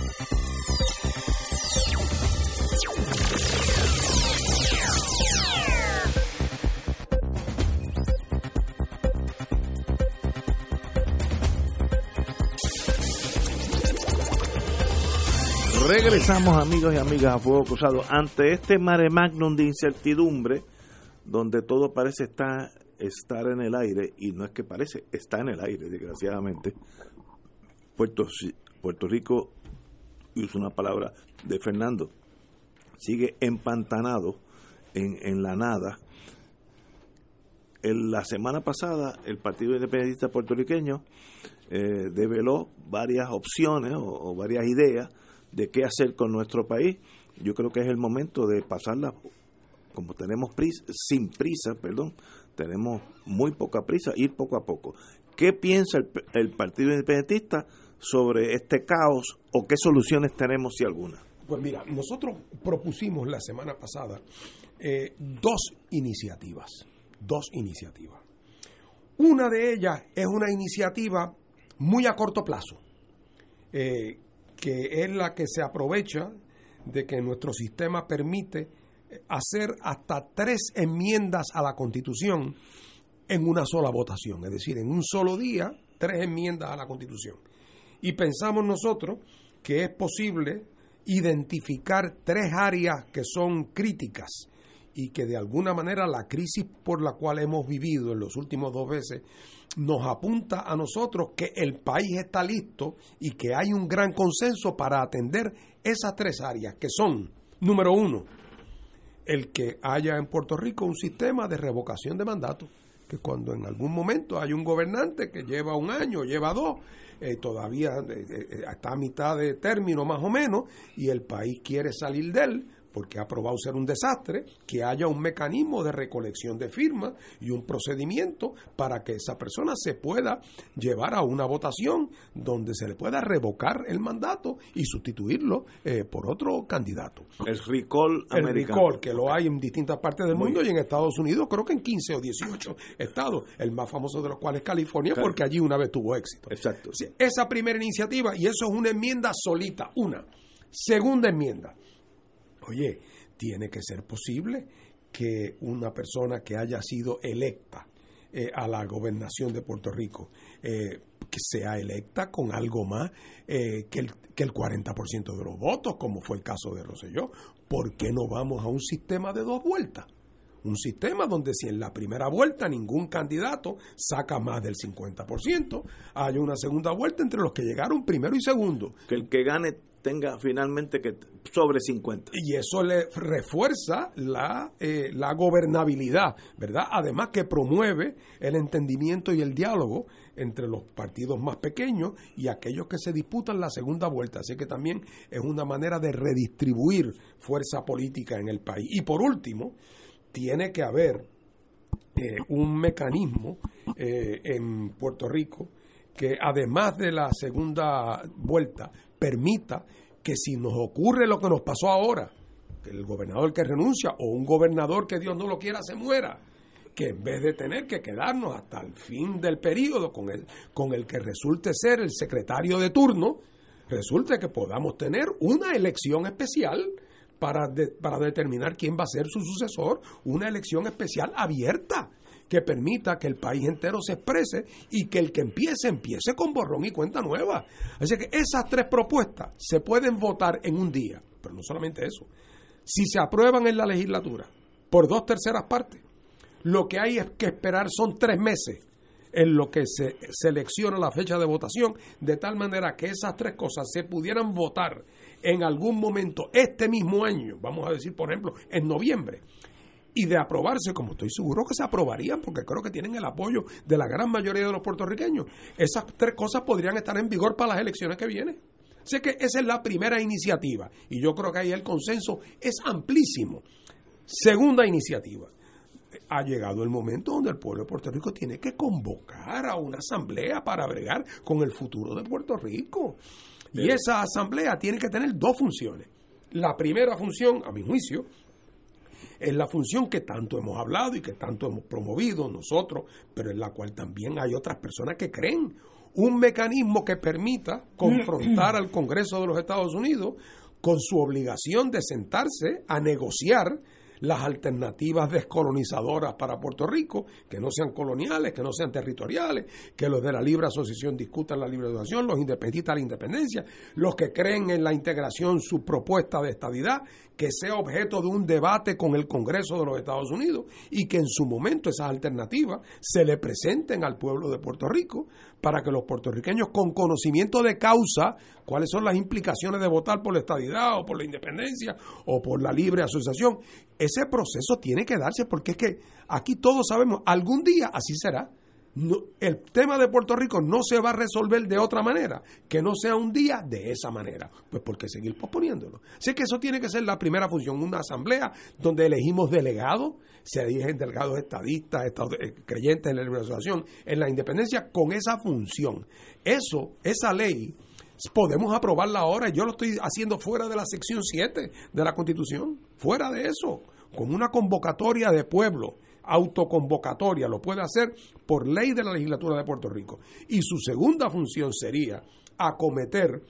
Regresamos amigos y amigas a Fuego Cruzado ante este mare magnum de incertidumbre donde todo parece estar en el aire, y no es que parece, está en el aire, desgraciadamente. Puerto, Puerto Rico, y uso una palabra de Fernando, sigue empantanado en, en la nada. En la semana pasada, el Partido Independentista Puertorriqueño eh, develó varias opciones o, varias ideas de qué hacer con nuestro país. Yo creo que es el momento de pasarla, como tenemos prisa, sin prisa, perdón, tenemos muy poca prisa, ir poco a poco. ¿Qué piensa el, Partido Independentista sobre este caos o qué soluciones tenemos, si alguna? Pues mira, nosotros propusimos la semana pasada eh, dos iniciativas, dos iniciativas. Una de ellas es una iniciativa muy a corto plazo, eh, que es la que se aprovecha de que nuestro sistema permite hacer hasta tres enmiendas a la Constitución en una sola votación, es decir, en un solo día, tres enmiendas a la Constitución. Y pensamos nosotros que es posible identificar tres áreas que son críticas y que de alguna manera la crisis por la cual hemos vivido en los últimos dos veces nos apunta a nosotros que el país está listo y que hay un gran consenso para atender esas tres áreas que son, número uno, el que haya en Puerto Rico un sistema de revocación de mandato, que cuando en algún momento hay un gobernante que lleva un año, lleva dos, eh, todavía eh, eh, está a mitad de término más o menos, y el país quiere salir de él, porque ha probado ser un desastre, que haya un mecanismo de recolección de firmas y un procedimiento para que esa persona se pueda llevar a una votación donde se le pueda revocar el mandato y sustituirlo eh, por otro candidato. El recall El recall, que lo hay en distintas partes del mundo y en Estados Unidos, creo que en 15 o 18 estados, el más famoso de los cuales es California, porque allí una vez tuvo éxito. Exacto. Esa primera iniciativa, y eso es una enmienda solita, una. Segunda enmienda, Oye, tiene que ser posible que una persona que haya sido electa eh, a la gobernación de Puerto Rico, eh, que sea electa con algo más eh, que, el, que el 40% de los votos, como fue el caso de Roselló. ¿Por qué no vamos a un sistema de dos vueltas? Un sistema donde si en la primera vuelta ningún candidato saca más del 50%, hay una segunda vuelta entre los que llegaron primero y segundo. Que el que gane tenga finalmente que sobre 50. Y eso le refuerza la, eh, la gobernabilidad, ¿verdad? Además que promueve el entendimiento y el diálogo entre los partidos más pequeños y aquellos que se disputan la segunda vuelta. Así que también es una manera de redistribuir fuerza política en el país. Y por último, tiene que haber eh, un mecanismo eh, en Puerto Rico que además de la segunda vuelta permita que si nos ocurre lo que nos pasó ahora, que el gobernador que renuncia o un gobernador que Dios no lo quiera se muera, que en vez de tener que quedarnos hasta el fin del periodo con el, con el que resulte ser el secretario de turno, resulte que podamos tener una elección especial para, para determinar quién va a ser su sucesor, una elección especial abierta que permita que el país entero se exprese y que el que empiece, empiece con borrón y cuenta nueva. Así que esas tres propuestas se pueden votar en un día, pero no solamente eso. Si se aprueban en la legislatura por dos terceras partes, lo que hay es que esperar son tres meses en lo que se selecciona la fecha de votación, de tal manera que esas tres cosas se pudieran votar en algún momento este mismo año, vamos a decir, por ejemplo, en noviembre, y de aprobarse, como estoy seguro que se aprobarían, porque creo que tienen el apoyo de la gran mayoría de los puertorriqueños, esas tres cosas podrían estar en vigor para las elecciones que vienen. Así que esa es la primera iniciativa y yo creo que ahí el consenso es amplísimo. Segunda iniciativa, ha llegado el momento donde el pueblo de Puerto Rico tiene que convocar a una asamblea para bregar con el futuro de Puerto Rico. Y esa asamblea tiene que tener dos funciones. La primera función, a mi juicio, es la función que tanto hemos hablado y que tanto hemos promovido nosotros, pero en la cual también hay otras personas que creen. Un mecanismo que permita confrontar al Congreso de los Estados Unidos con su obligación de sentarse a negociar las alternativas descolonizadoras para Puerto Rico, que no sean coloniales, que no sean territoriales, que los de la libre asociación discutan la libre educación, los independentistas la independencia, los que creen en la integración, su propuesta de estadidad, que sea objeto de un debate con el Congreso de los Estados Unidos y que en su momento esas alternativas se le presenten al pueblo de Puerto Rico para que los puertorriqueños con conocimiento de causa, cuáles son las implicaciones de votar por la estadidad o por la independencia o por la libre asociación, ese proceso tiene que darse porque es que aquí todos sabemos, algún día así será. El tema de Puerto Rico no se va a resolver de otra manera, que no sea un día de esa manera. Pues porque seguir posponiéndolo. Así que eso tiene que ser la primera función, una asamblea donde elegimos delegados, se eligen delegados estadistas, eh, creyentes en la liberación, en la independencia, con esa función. Eso, esa ley, podemos aprobarla ahora. Yo lo estoy haciendo fuera de la sección 7 de la Constitución, fuera de eso, con una convocatoria de pueblo autoconvocatoria, lo puede hacer por ley de la legislatura de Puerto Rico. Y su segunda función sería acometer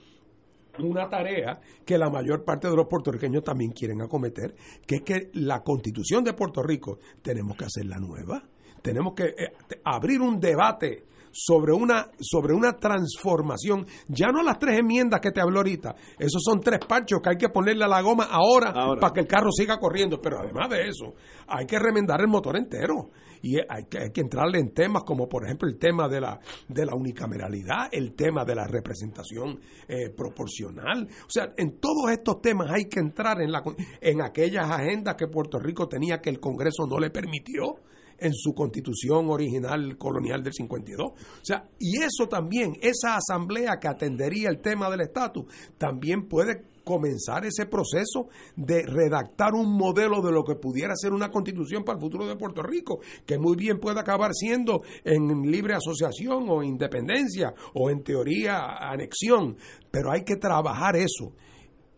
una tarea que la mayor parte de los puertorriqueños también quieren acometer, que es que la constitución de Puerto Rico tenemos que hacerla nueva, tenemos que eh, abrir un debate sobre una, sobre una transformación, ya no las tres enmiendas que te habló ahorita, esos son tres parchos que hay que ponerle a la goma ahora, para que el carro siga corriendo, pero además de eso, hay que remendar el motor entero. Y hay que, hay que entrarle en temas como por ejemplo el tema de la, de la unicameralidad, el tema de la representación eh, proporcional. O sea, en todos estos temas hay que entrar en, la, en aquellas agendas que Puerto Rico tenía que el Congreso no le permitió en su constitución original colonial del 52. O sea, y eso también, esa asamblea que atendería el tema del estatus, también puede comenzar ese proceso de redactar un modelo de lo que pudiera ser una constitución para el futuro de Puerto Rico, que muy bien puede acabar siendo en libre asociación o independencia o en teoría anexión, pero hay que trabajar eso.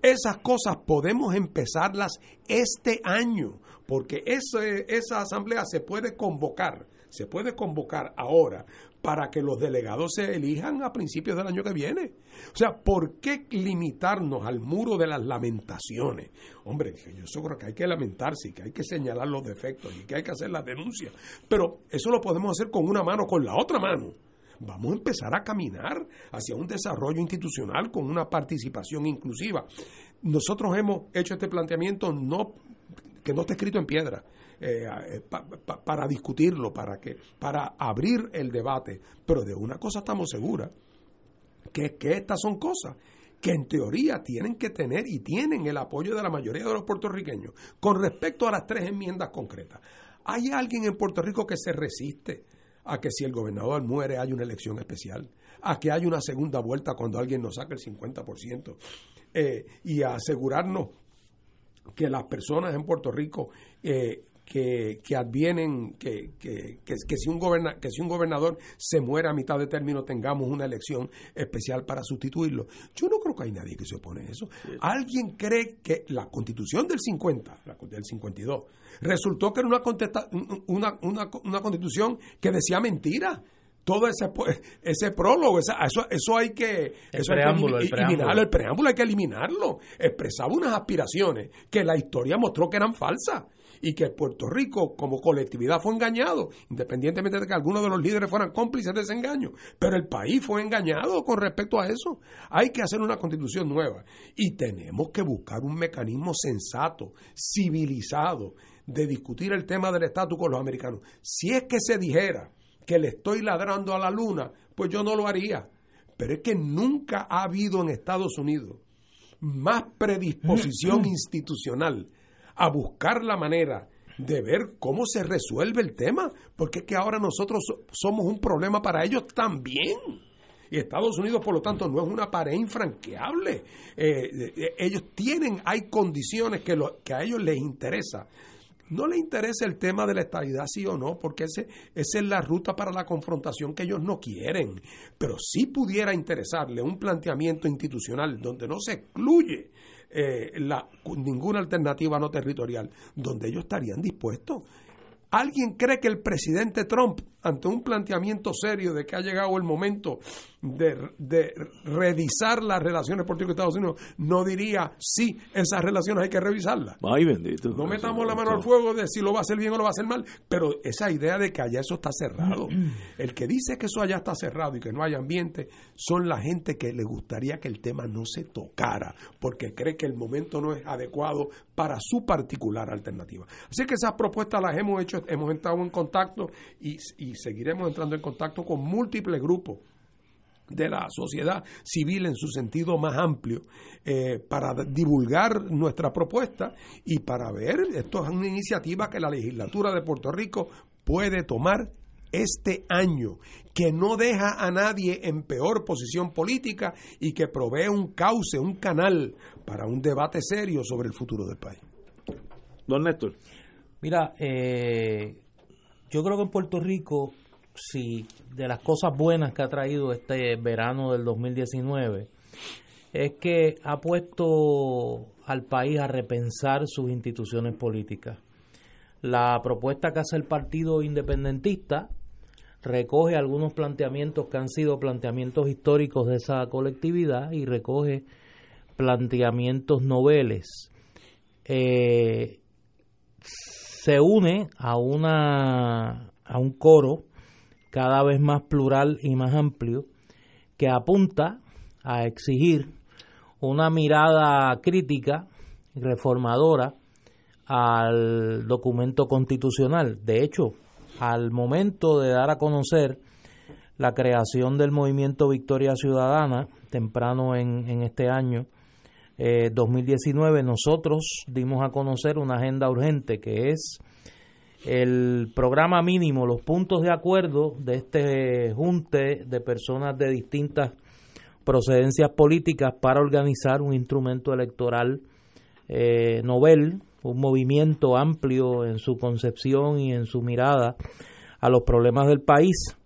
Esas cosas podemos empezarlas este año porque esa asamblea se puede convocar, se puede convocar ahora para que los delegados se elijan a principios del año que viene. O sea, ¿por qué limitarnos al muro de las lamentaciones? Hombre, yo creo que hay que lamentarse y que hay que señalar los defectos y que hay que hacer las denuncias, pero eso lo podemos hacer con una mano, con la otra mano. Vamos a empezar a caminar hacia un desarrollo institucional con una participación inclusiva. Nosotros hemos hecho este planteamiento no que no está escrito en piedra, eh, eh, para discutirlo, para, que, para abrir el debate. Pero de una cosa estamos seguras, que, que estas son cosas que en teoría tienen que tener y tienen el apoyo de la mayoría de los puertorriqueños con respecto a las tres enmiendas concretas. ¿Hay alguien en Puerto Rico que se resiste a que si el gobernador muere haya una elección especial? ¿A que haya una segunda vuelta cuando alguien nos saque el 50%? Eh, y a asegurarnos que las personas en Puerto Rico eh, que, que advienen que, que, que, si un goberna, que si un gobernador se muere a mitad de término tengamos una elección especial para sustituirlo. Yo no creo que hay nadie que se opone a eso. ¿Alguien cree que la constitución del 50, la, del 52, resultó que era una, una, una, una constitución que decía mentira? Todo ese ese prólogo, eso, eso hay que, el preámbulo, el eliminarlo, el preámbulo hay que eliminarlo. Expresaba unas aspiraciones que la historia mostró que eran falsas y que Puerto Rico como colectividad fue engañado, independientemente de que algunos de los líderes fueran cómplices de ese engaño, pero el país fue engañado con respecto a eso. Hay que hacer una constitución nueva y tenemos que buscar un mecanismo sensato, civilizado, de discutir el tema del estatus con los americanos. Si es que se dijera que le estoy ladrando a la luna, pues yo no lo haría. Pero es que nunca ha habido en Estados Unidos más predisposición institucional a buscar la manera de ver cómo se resuelve el tema, porque es que ahora nosotros somos un problema para ellos también. Y Estados Unidos, por lo tanto, no es una pared infranqueable. Eh, eh, ellos tienen, hay condiciones que, lo, que a ellos les interesa. No les interesa el tema de la estabilidad, sí o no, porque ese, esa es la ruta para la confrontación que ellos no quieren. Pero sí pudiera interesarle un planteamiento institucional donde no se excluye eh, ninguna alternativa no territorial, donde ellos estarían dispuestos. ¿Alguien cree que el presidente Trump, ante un planteamiento serio de que ha llegado el momento de, revisar las relaciones Puerto Rico Estados Unidos, no diría, sí, esas relaciones hay que revisarlas. Ay, bendito. No metamos la mano al fuego de si lo va a hacer bien o lo va a hacer mal, pero esa idea de que allá eso está cerrado. El que dice que eso allá está cerrado y que no hay ambiente, son la gente que le gustaría que el tema no se tocara, porque cree que el momento no es adecuado para su particular alternativa. Así que esas propuestas las hemos hecho, hemos entrado en contacto y, y seguiremos entrando en contacto con múltiples grupos de la sociedad civil en su sentido más amplio eh, para divulgar nuestra propuesta y para ver, esto es una iniciativa que la legislatura de Puerto Rico puede tomar este año, que no deja a nadie en peor posición política y que provee un cauce, un canal para un debate serio sobre el futuro del país. Don Néstor. Mira, eh, yo creo que en Puerto Rico si de las cosas buenas que ha traído este verano del 2019 es que ha puesto al país a repensar sus instituciones políticas. La propuesta que hace el Partido Independentista recoge algunos planteamientos que han sido planteamientos históricos de esa colectividad y recoge planteamientos noveles. Eh, se une a una a un coro cada vez más plural y más amplio, que apunta a exigir una mirada crítica reformadora al documento constitucional. De hecho, al momento de dar a conocer la creación del movimiento Victoria Ciudadana, temprano en, este año 2019, eh, nosotros dimos a conocer una agenda urgente que es el programa mínimo, los puntos de acuerdo de este junte de personas de distintas procedencias políticas para organizar un instrumento electoral eh, novel, un movimiento amplio en su concepción y en su mirada a los problemas del país.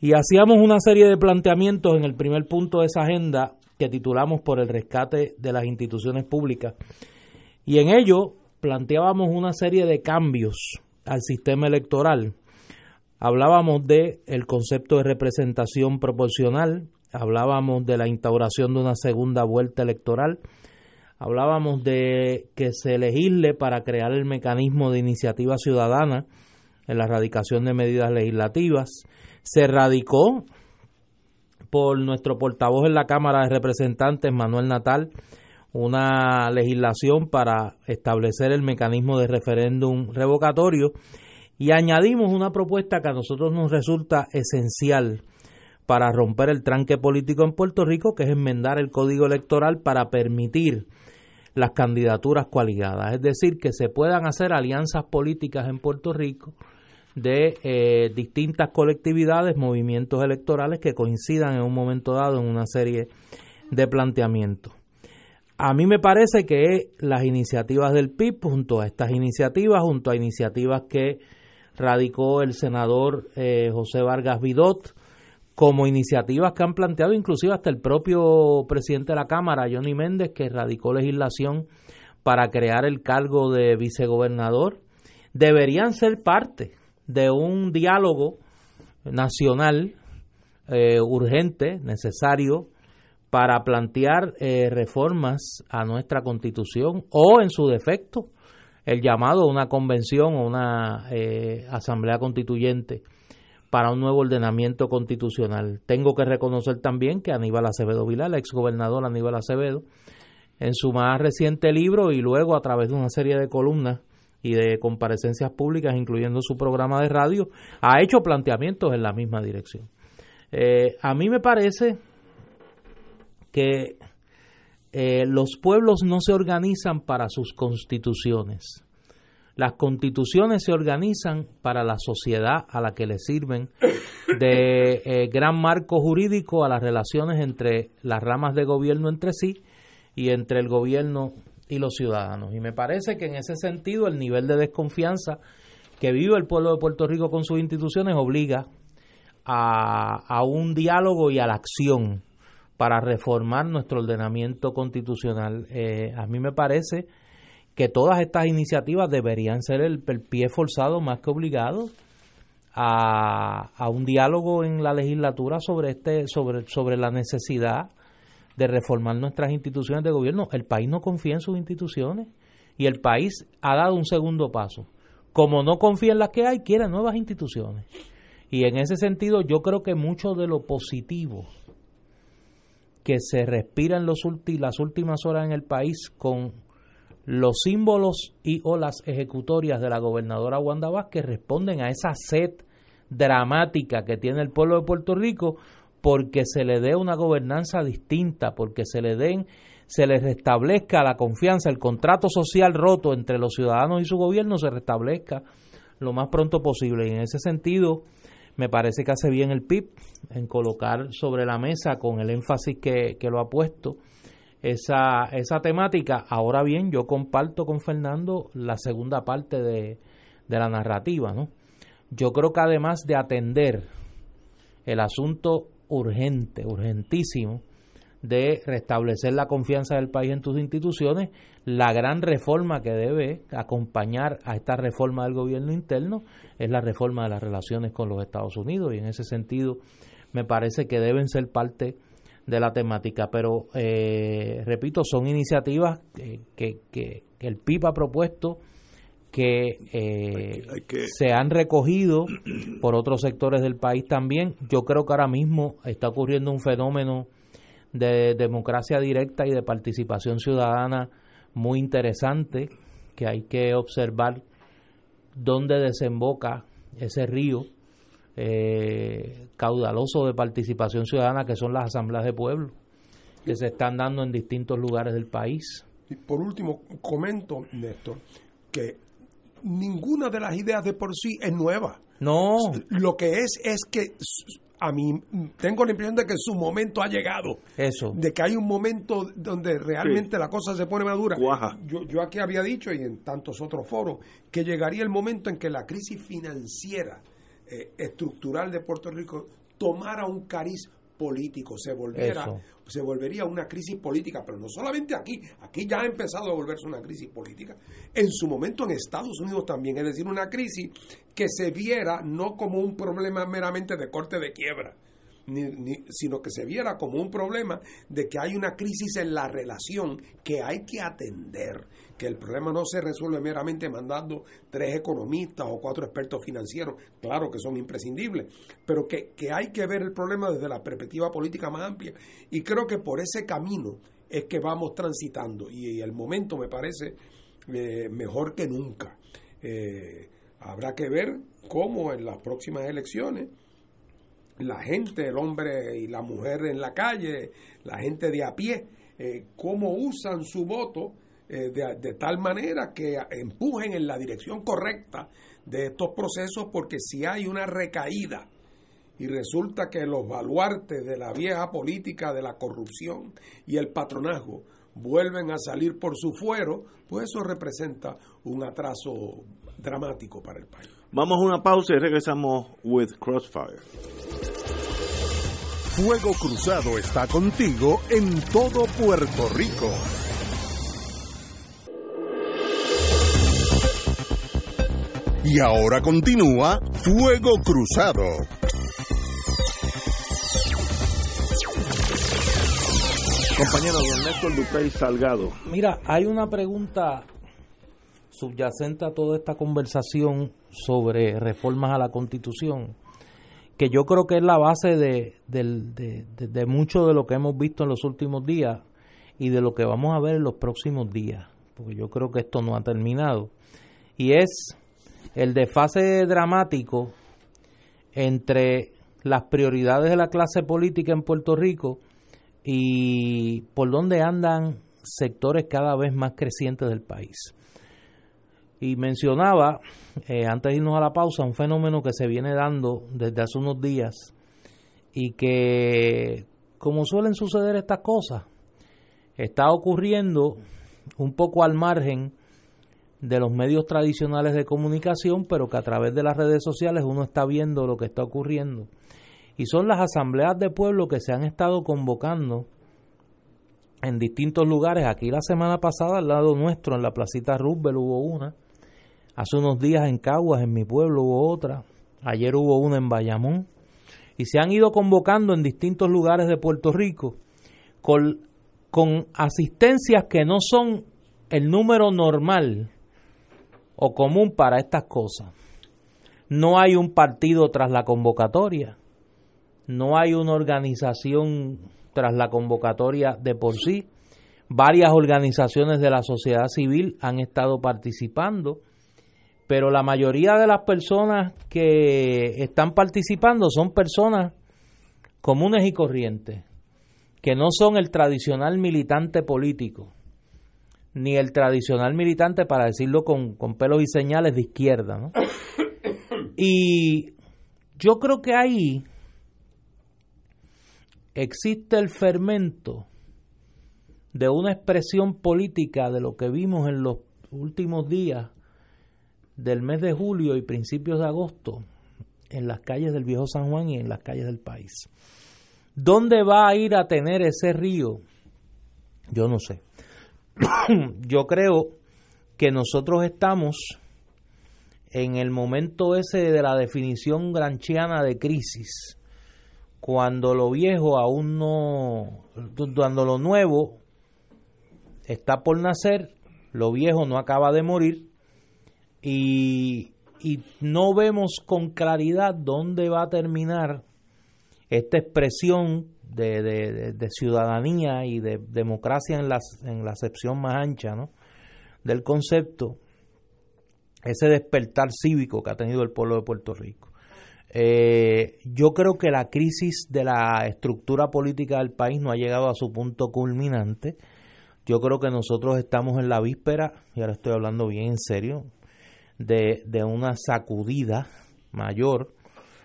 Y hacíamos una serie de planteamientos en el primer punto de esa agenda que titulamos por el rescate de las instituciones públicas. Y en ello planteábamos una serie de cambios al sistema electoral. Hablábamos de el concepto de representación proporcional, hablábamos de la instauración de una segunda vuelta electoral, hablábamos de que se legisle para crear el mecanismo de iniciativa ciudadana en la radicación de medidas legislativas. Se radicó por nuestro portavoz en la Cámara de Representantes, Manuel Natal, una legislación para establecer el mecanismo de referéndum revocatorio. Y añadimos una propuesta que a nosotros nos resulta esencial para romper el tranque político en Puerto Rico, que es enmendar el código electoral para permitir las candidaturas coaligadas, es decir, que se puedan hacer alianzas políticas en Puerto Rico de eh, distintas colectividades, movimientos electorales que coincidan en un momento dado en una serie de planteamientos. A mí me parece que las iniciativas del PIB, junto a estas iniciativas, junto a iniciativas que radicó el senador eh, José Vargas Vidot, como iniciativas que han planteado inclusive hasta el propio presidente de la Cámara, Johnny Méndez, que radicó legislación para crear el cargo de vicegobernador, deberían ser parte de un diálogo nacional eh, urgente, necesario, para plantear eh, reformas a nuestra constitución o, en su defecto, el llamado a una convención o una eh, asamblea constituyente para un nuevo ordenamiento constitucional. Tengo que reconocer también que Aníbal Acevedo Vilar, el exgobernador Aníbal Acevedo, en su más reciente libro y luego a través de una serie de columnas y de comparecencias públicas, incluyendo su programa de radio, ha hecho planteamientos en la misma dirección. Eh, a mí me parece que eh, los pueblos no se organizan para sus constituciones. Las constituciones se organizan para la sociedad a la que le sirven de eh, gran marco jurídico a las relaciones entre las ramas de gobierno entre sí y entre el gobierno y los ciudadanos. Y me parece que en ese sentido el nivel de desconfianza que vive el pueblo de Puerto Rico con sus instituciones obliga a, un diálogo y a la acción para reformar nuestro ordenamiento constitucional. Eh, a mí me parece que todas estas iniciativas deberían ser el, pie forzado más que obligado a, a, un diálogo en la legislatura sobre este sobre sobre la necesidad de reformar nuestras instituciones de gobierno. El país no confía en sus instituciones y el país ha dado un segundo paso. Como no confía en las que hay, quiere nuevas instituciones. Y en ese sentido yo creo que mucho de lo positivo que se respira en los las últimas horas en el país con los símbolos y o las ejecutorias de la gobernadora Wanda Vázquez responden a esa sed dramática que tiene el pueblo de Puerto Rico porque se le dé una gobernanza distinta, porque se le den se les restablezca la confianza, el contrato social roto entre los ciudadanos y su gobierno se restablezca lo más pronto posible. Y en ese sentido, me parece que hace bien el PIB en colocar sobre la mesa con el énfasis que, que lo ha puesto esa, esa temática. Ahora bien, yo comparto con Fernando la segunda parte de, de la narrativa, ¿no? Yo creo que además de atender el asunto urgente, urgentísimo, de restablecer la confianza del país en tus instituciones, la gran reforma que debe acompañar a esta reforma del gobierno interno es la reforma de las relaciones con los Estados Unidos y en ese sentido me parece que deben ser parte de la temática, pero eh, repito, son iniciativas que, que, el PIB ha propuesto eh, que, se han recogido por otros sectores del país también. Yo creo que ahora mismo está ocurriendo un fenómeno de democracia directa y de participación ciudadana muy interesante que hay que observar dónde desemboca ese río eh, caudaloso de participación ciudadana que son las asambleas de pueblo que se están dando en distintos lugares del país. Y por último, comento, Néstor, que ninguna de las ideas de por sí es nueva. No. Lo que es es que a mí tengo la impresión de que su momento ha llegado. Eso. De que hay un momento donde realmente la cosa se pone madura. Yo, yo aquí había dicho y en tantos otros foros que llegaría el momento en que la crisis financiera eh, estructural de Puerto Rico tomara un cariz político, se volviera, se volvería una crisis política, pero no solamente aquí, aquí ya ha empezado a volverse una crisis política. En su momento en Estados Unidos también, es decir, una crisis que se viera no como un problema meramente de corte de quiebra, ni, sino que se viera como un problema de que hay una crisis en la relación que hay que atender, que el problema no se resuelve meramente mandando tres economistas o cuatro expertos financieros, claro que son imprescindibles, pero que, hay que ver el problema desde la perspectiva política más amplia. Y creo que por ese camino es que vamos transitando y el momento me parece eh, mejor que nunca. Eh, habrá que ver cómo en las próximas elecciones la gente, el hombre y la mujer en la calle, la gente de a pie, eh, cómo usan su voto eh, de, de, tal manera que empujen en la dirección correcta de estos procesos, porque si hay una recaída y resulta que los baluartes de la vieja política de la corrupción y el patronazgo vuelven a salir por su fuero, pues eso representa un atraso dramático para el país. Vamos a una pausa y regresamos with Crossfire. Fuego Cruzado está contigo en todo Puerto Rico. Y ahora continúa Fuego Cruzado. Compañero don Néstor Duprey Salgado. Mira, hay una pregunta subyacente a toda esta conversación sobre reformas a la Constitución, que yo creo que es la base de, de, mucho de lo que hemos visto en los últimos días y de lo que vamos a ver en los próximos días, porque yo creo que esto no ha terminado. Y es el desfase dramático entre las prioridades de la clase política en Puerto Rico y por dónde andan sectores cada vez más crecientes del país. Y mencionaba, eh, antes de irnos a la pausa, un fenómeno que se viene dando desde hace unos días y que, como suelen suceder estas cosas, está ocurriendo un poco al margen de los medios tradicionales de comunicación, pero que a través de las redes sociales uno está viendo lo que está ocurriendo. Y son las asambleas de pueblo que se han estado convocando en distintos lugares. Aquí la semana pasada, al lado nuestro, en la placita Roosevelt, hubo una. Hace unos días en Caguas, en mi pueblo, hubo otra. Ayer hubo una en Bayamón. Y se han ido convocando en distintos lugares de Puerto Rico con, con asistencias que no son el número normal o común para estas cosas. No hay un partido tras la convocatoria, no hay una organización tras la convocatoria de por sí. Varias organizaciones de la sociedad civil han estado participando, pero la mayoría de las personas que están participando son personas comunes y corrientes, que no son el tradicional militante político ni el tradicional militante, para decirlo con, pelos y señales, de izquierda. ¿no? Y yo creo que ahí existe el fermento de una expresión política de lo que vimos en los últimos días del mes de julio y principios de agosto en las calles del viejo San Juan y en las calles del país. ¿Dónde va a ir a tener ese río? Yo no sé. yo creo que nosotros estamos en el momento ese de la definición granchiana de crisis, cuando lo viejo aún no, cuando lo nuevo está por nacer, lo viejo no acaba de morir y, y no vemos con claridad dónde va a terminar esta expresión de, ciudadanía y de democracia en la, en la acepción más ancha ¿no? del concepto, ese despertar cívico que ha tenido el pueblo de Puerto Rico. Eh, yo creo que la crisis de la estructura política del país no ha llegado a su punto culminante. Yo creo que nosotros estamos en la víspera, y ahora estoy hablando bien en serio, de, de una sacudida mayor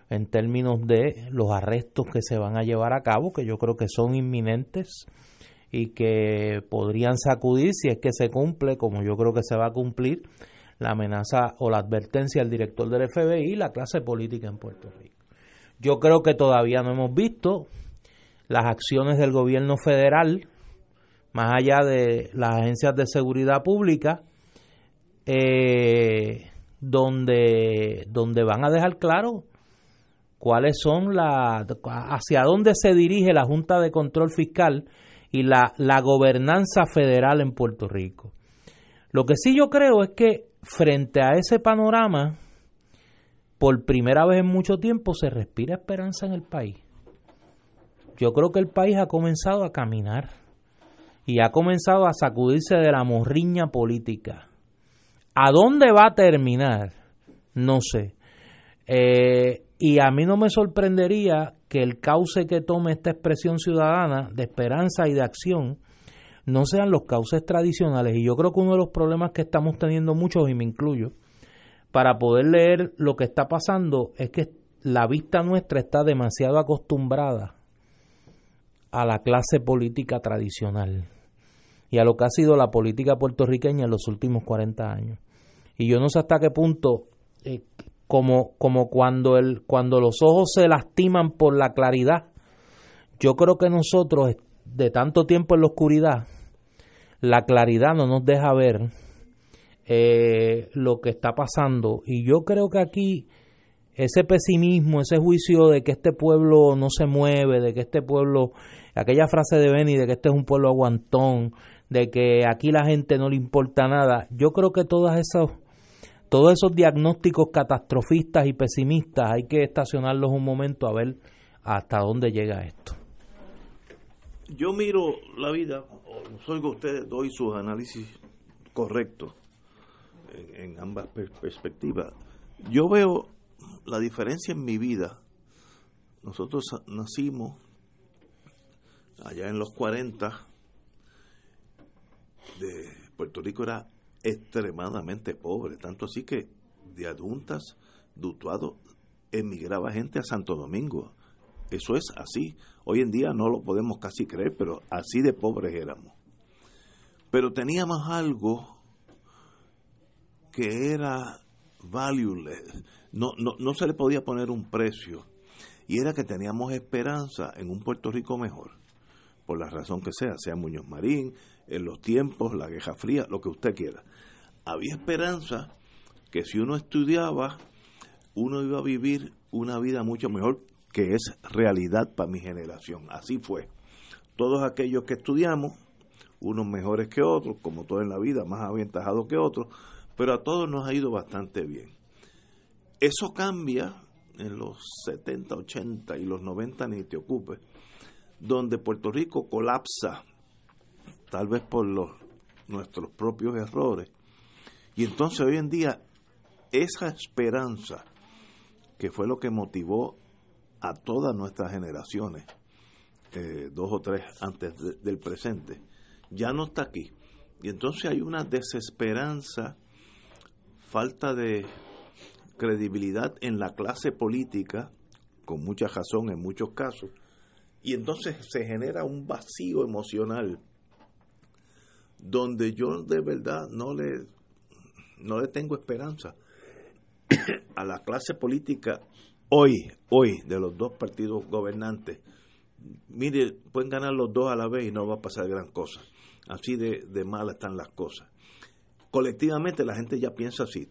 en términos de los arrestos que se van a llevar a cabo, que yo creo que son inminentes y que podrían sacudir si es que se cumple, como yo creo que se va a cumplir, la amenaza o la advertencia del director del FBI y la clase política en Puerto Rico. Yo creo que todavía no hemos visto las acciones del gobierno federal, más allá de las agencias de seguridad pública, eh, donde, donde van a dejar claro cuáles son las, hacia dónde se dirige la Junta de Control Fiscal y la, la gobernanza federal en Puerto Rico. Lo que sí yo creo es que frente a ese panorama, por primera vez en mucho tiempo se respira esperanza en el país. Yo creo que el país ha comenzado a caminar y ha comenzado a sacudirse de la morriña política. ¿A dónde va a terminar? No sé. Eh, y a mí no me sorprendería que el cauce que tome esta expresión ciudadana de esperanza y de acción no sean los cauces tradicionales. Y yo creo que uno de los problemas que estamos teniendo muchos, y me incluyo, para poder leer lo que está pasando es que la vista nuestra está demasiado acostumbrada a la clase política tradicional y a lo que ha sido la política puertorriqueña en los últimos 40 años. Y yo no sé hasta qué punto, eh, como, como cuando, el, cuando los ojos se lastiman por la claridad, yo creo que nosotros, de tanto tiempo en la oscuridad, la claridad no nos deja ver eh, lo que está pasando. Y yo creo que aquí ese pesimismo, ese juicio de que este pueblo no se mueve, de que este pueblo, aquella frase de Benny de que este es un pueblo aguantón, de que aquí la gente no le importa nada, yo creo que todas esos, todos esos diagnósticos catastrofistas y pesimistas hay que estacionarlos un momento a ver hasta dónde llega esto. Yo miro la vida, soy que ustedes, doy sus análisis correctos en, en ambas perspectivas. Yo veo la diferencia en mi vida, nosotros nacimos allá en los 40, de Puerto Rico era extremadamente pobre, tanto así que de adultas, dutuado, emigraba gente a Santo Domingo. Eso es así. Hoy en día no lo podemos casi creer, pero así de pobres éramos. Pero teníamos algo que era valueless, no, no, no se le podía poner un precio. Y era que teníamos esperanza en un Puerto Rico mejor, por la razón que sea, sea Muñoz Marín, en los tiempos, la Guerra Fría, lo que usted quiera. Había esperanza que si uno estudiaba, uno iba a vivir una vida mucho mejor, que es realidad para mi generación. Así fue. Todos aquellos que estudiamos, unos mejores que otros, como todo en la vida, más aventajados que otros, pero a todos nos ha ido bastante bien. Eso cambia en los 70, 80 y los 90, ni te ocupes, donde Puerto Rico colapsa, tal vez por los, nuestros propios errores. Y entonces hoy en día esa esperanza, que fue lo que motivó a todas nuestras generaciones, eh, dos o tres antes del presente, ya no está aquí. Y entonces hay una desesperanza, falta de credibilidad en la clase política, con mucha razón en muchos casos, y entonces se genera un vacío emocional donde yo de verdad no le, no le tengo esperanza a la clase política hoy, hoy, de los dos partidos gobernantes. Mire, pueden ganar los dos a la vez y no va a pasar gran cosa. Así de, de mal están las cosas. Colectivamente la gente ya piensa así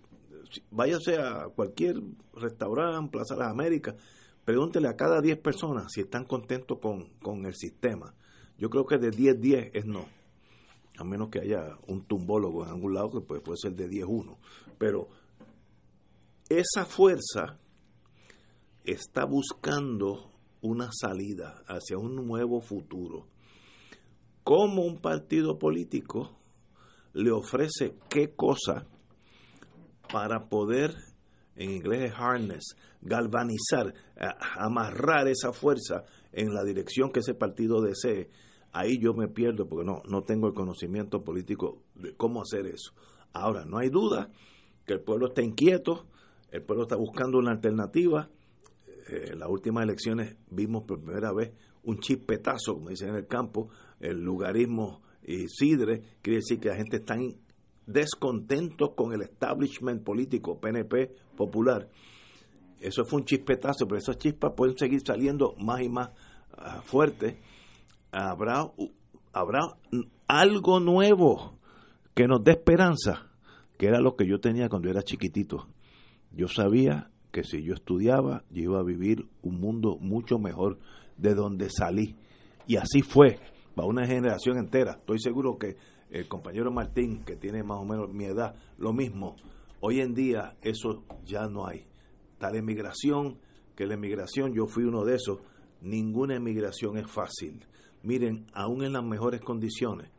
váyase a cualquier restaurante, Plaza de las Américas, pregúntele a cada 10 personas si están contentos con, el sistema. Yo creo que de 10-10 es no. A menos que haya un tumbólogo en algún lado que puede, puede ser de 10-1. Pero esa fuerza está buscando una salida hacia un nuevo futuro. ¿Cómo un partido político le ofrece qué cosa para poder, en inglés harness, galvanizar, amarrar esa fuerza en la dirección que ese partido desee, ahí yo me pierdo porque no, no tengo el conocimiento político de cómo hacer eso. Ahora, no hay duda que el pueblo está inquieto, el pueblo está buscando una alternativa. Eh, en las últimas elecciones vimos por primera vez un chispetazo, como dicen en el campo, el lugarismo y sidre, quiere decir que la gente está descontentos con el establishment político PNP popular. Eso fue un chispetazo, pero esas chispas pueden seguir saliendo más y más ah, fuertes. Habrá, habrá algo nuevo que nos dé esperanza, que era lo que yo tenía cuando era chiquitito. Yo sabía que si yo estudiaba, yo iba a vivir un mundo mucho mejor de donde salí. Y así fue, para una generación entera. Estoy seguro que el compañero Martín, que tiene más o menos mi edad, lo mismo. Hoy en día eso ya no hay. Tal emigración, que la emigración, yo fui uno de esos, ninguna emigración es fácil. Miren, aún en las mejores condiciones,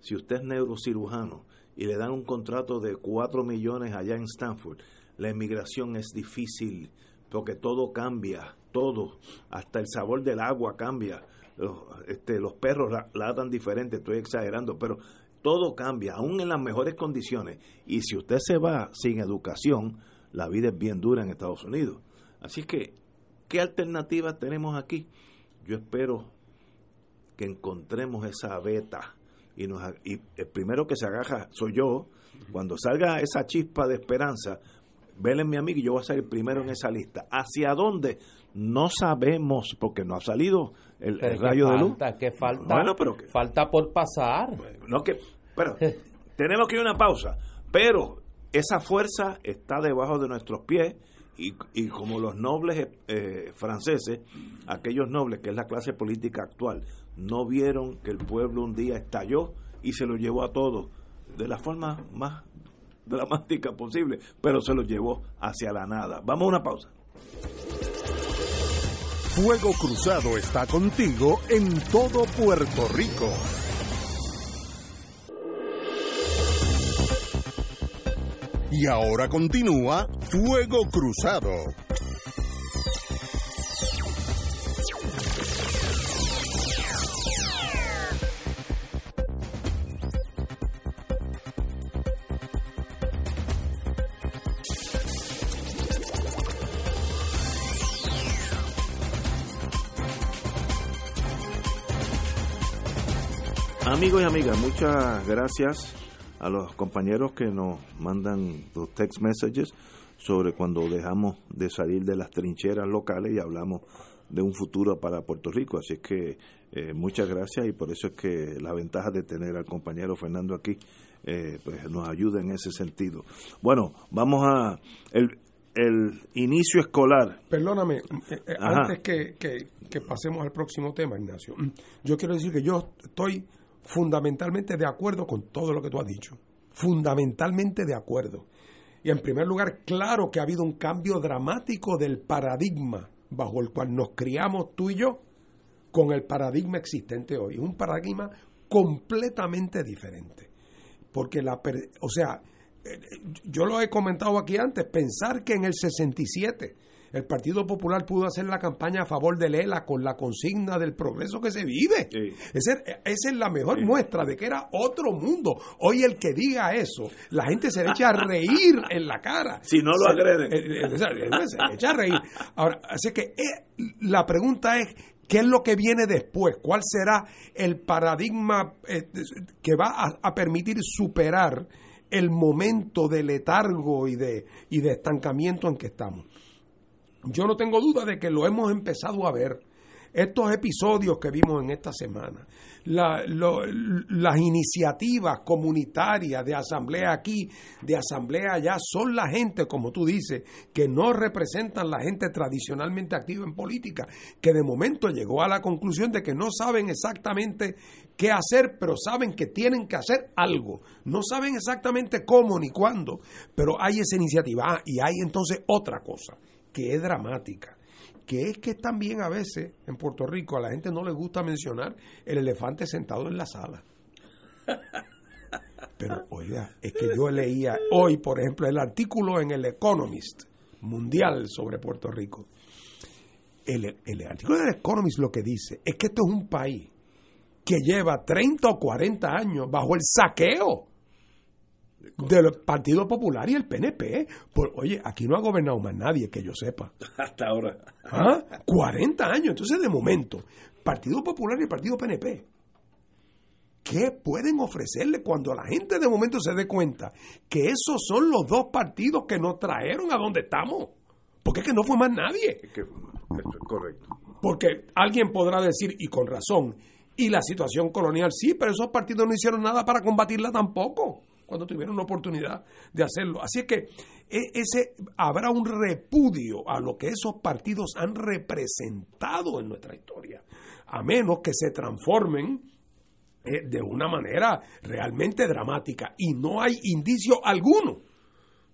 si usted es neurocirujano y le dan un contrato de 4 millones allá en Stanford, la emigración es difícil porque todo cambia, todo, hasta el sabor del agua cambia. Los, este, los perros ladran diferente, estoy exagerando, pero todo cambia, aún en las mejores condiciones. Y si usted se va sin educación, la vida es bien dura en Estados Unidos. Así que, ¿qué alternativas tenemos aquí? Yo espero que encontremos esa beta y, nos, y el primero que se agaja soy yo. Cuando salga esa chispa de esperanza, velen mi amigo y yo voy a ser el primero en esa lista. ¿Hacia dónde? No sabemos, porque no ha salido el, rayo de luz. Que falta, bueno, pero falta por pasar. No que, pero tenemos que ir a una pausa. Pero esa fuerza está debajo de nuestros pies y, como los nobles eh, franceses, aquellos nobles que es la clase política actual, no vieron que el pueblo un día estalló y se lo llevó a todos de la forma más dramática posible, pero se lo llevó hacia la nada. Vamos a una pausa. Fuego Cruzado está contigo en todo Puerto Rico. Y ahora continúa Fuego Cruzado. Amigos y amigas, muchas gracias a los compañeros que nos mandan los text messages sobre cuando dejamos de salir de las trincheras locales y hablamos de un futuro para Puerto Rico. Así es que eh, muchas gracias y por eso es que la ventaja de tener al compañero Fernando aquí eh, pues nos ayuda en ese sentido. Bueno, vamos a el, el inicio escolar. Perdóname, eh, antes que, que pasemos al próximo tema, Ignacio, yo quiero decir que yo estoy fundamentalmente de acuerdo con todo lo que tú has dicho. Fundamentalmente de acuerdo. Y en primer lugar, claro que ha habido un cambio dramático del paradigma bajo el cual nos criamos tú y yo con el paradigma existente hoy. Un paradigma completamente diferente. Porque la, o sea, eh, yo lo he comentado aquí antes, pensar que en el 67 el Partido Popular pudo hacer la campaña a favor de Lela con la consigna del progreso que se vive. Esa, es la mejor muestra de que era otro mundo. Hoy el que diga eso, la gente se le echa a reír en la cara. Si no lo agreden. Eh, eh, se, le echa a reír. Ahora, así que eh, la pregunta es, ¿Qué es lo que viene después? ¿Cuál será el paradigma que va a, permitir superar el momento de letargo y de, y de estancamiento en que estamos? Yo no tengo duda de que lo hemos empezado a ver. Estos episodios que vimos en esta semana, las iniciativas comunitarias de asamblea aquí, de asamblea allá, son la gente, como tú dices, que no representan la gente tradicionalmente activa en política, que de momento llegó a la conclusión de que no saben exactamente qué hacer, pero saben que tienen que hacer algo. No saben exactamente cómo ni cuándo, pero hay esa iniciativa. Ah, y hay entonces otra cosa que es dramática, que es que también a veces en Puerto Rico a la gente no le gusta mencionar el elefante sentado en la sala. Pero oiga, es que yo leía hoy, por ejemplo, el artículo en el Economist mundial sobre Puerto Rico. El, el artículo del Economist lo que dice es que esto es un país que lleva 30 o 40 años bajo el saqueo del Partido Popular y el PNP. oye, aquí no ha gobernado más nadie, que yo sepa. Hasta ahora. ¿Ah? 40 años. Entonces, de momento, Partido Popular y el Partido PNP. ¿Qué pueden ofrecerle cuando la gente de momento se dé cuenta que esos son los dos partidos que nos trajeron a donde estamos? Porque es que no fue más nadie. correcto. Porque alguien podrá decir, y con razón, y la situación colonial sí, pero esos partidos no hicieron nada para combatirla tampoco cuando tuvieron una oportunidad de hacerlo. Así es que e, ese habrá un repudio a lo que esos partidos han representado en nuestra historia, a menos que se transformen eh, de una manera realmente dramática y no hay indicio alguno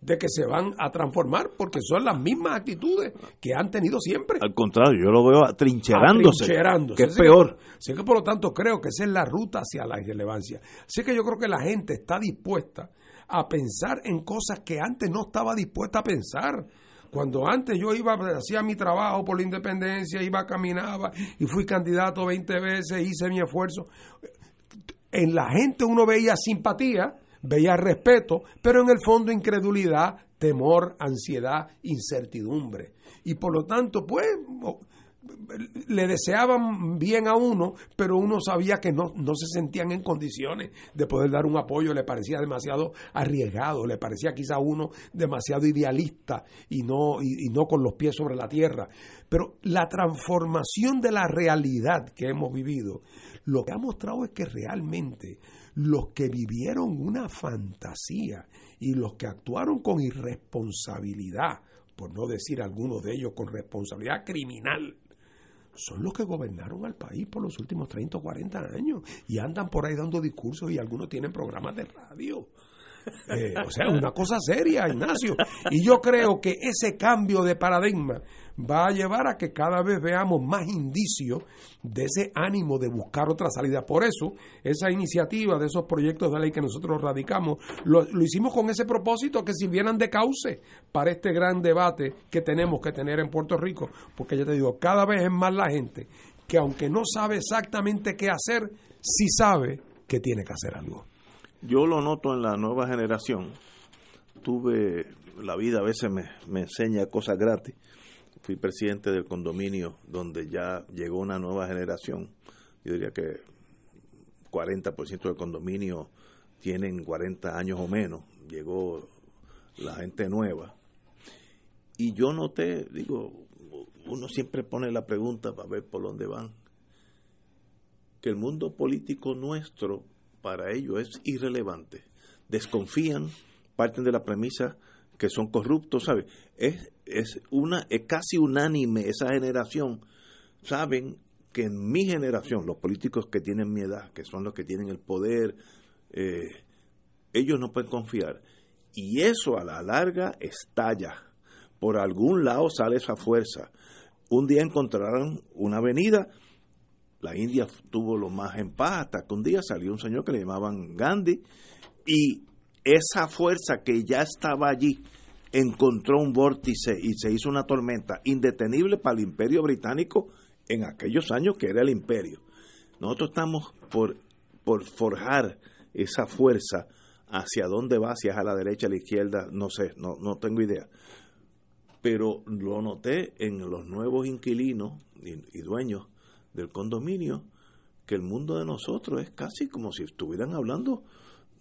de que se van a transformar porque son las mismas actitudes que han tenido siempre. Al contrario, yo lo veo atrincherándose, que es peor. Así que por lo tanto creo que esa es la ruta hacia la irrelevancia. Así que yo creo que la gente está dispuesta a pensar en cosas que antes no estaba dispuesta a pensar Cuando antes yo iba, hacía mi trabajo por la independencia, iba, caminaba y fui candidato 20 veces, hice mi esfuerzo. En la gente uno veía simpatía, veía respeto, pero en el fondo incredulidad, temor, ansiedad, incertidumbre. Y por lo tanto, pues le deseaban bien a uno, pero uno sabía que no, no se sentían en condiciones de poder dar un apoyo, le parecía demasiado arriesgado, le parecía quizá a uno demasiado idealista y no, y no con los pies sobre la tierra. Pero la transformación de la realidad que hemos vivido, lo que ha mostrado es que realmente los que vivieron una fantasía y los que actuaron con irresponsabilidad, por no decir algunos de ellos con responsabilidad criminal, son los que gobernaron al país por los últimos 30 o 40 años y andan por ahí dando discursos y algunos tienen programas de radio. Eh, o sea, una cosa seria, Ignacio. Y yo creo que ese cambio de paradigma va a llevar a que cada vez veamos más indicios de ese ánimo de buscar otra salida. Por eso, esa iniciativa de esos proyectos de ley que nosotros radicamos, lo, lo hicimos con ese propósito, que sirvieran de cauce para este gran debate que tenemos que tener en Puerto Rico. Porque ya te digo, cada vez es más la gente que aunque no sabe exactamente qué hacer, sí sabe que tiene que hacer algo. Yo lo noto en la nueva generación. Tuve, la vida a veces me, me enseña cosas gratis. Fui presidente del condominio donde ya llegó una nueva generación. Yo diría que 40% del condominio tienen 40 años o menos. Llegó la gente nueva. Y yo noté, digo, uno siempre pone la pregunta para ver por dónde van, que el mundo político nuestro para ellos es irrelevante. Desconfían, parten de la premisa que son corruptos, ¿sabes? Es, es, una, es casi unánime esa generación. Saben que en mi generación, los políticos que tienen mi edad, que son los que tienen el poder, eh, ellos no pueden confiar. Y eso a la larga estalla. Por algún lado sale esa fuerza. Un día encontrarán una avenida la India tuvo lo más en paz hasta que un día salió un señor que le llamaban Gandhi y esa fuerza que ya estaba allí encontró un vórtice y se hizo una tormenta indetenible para el imperio británico en aquellos años que era el imperio. Nosotros estamos por, por forjar esa fuerza hacia dónde va, si es a la derecha, a la izquierda, no sé, no, no tengo idea. Pero lo noté en los nuevos inquilinos y dueños del condominio que el mundo de nosotros es casi como si estuvieran hablando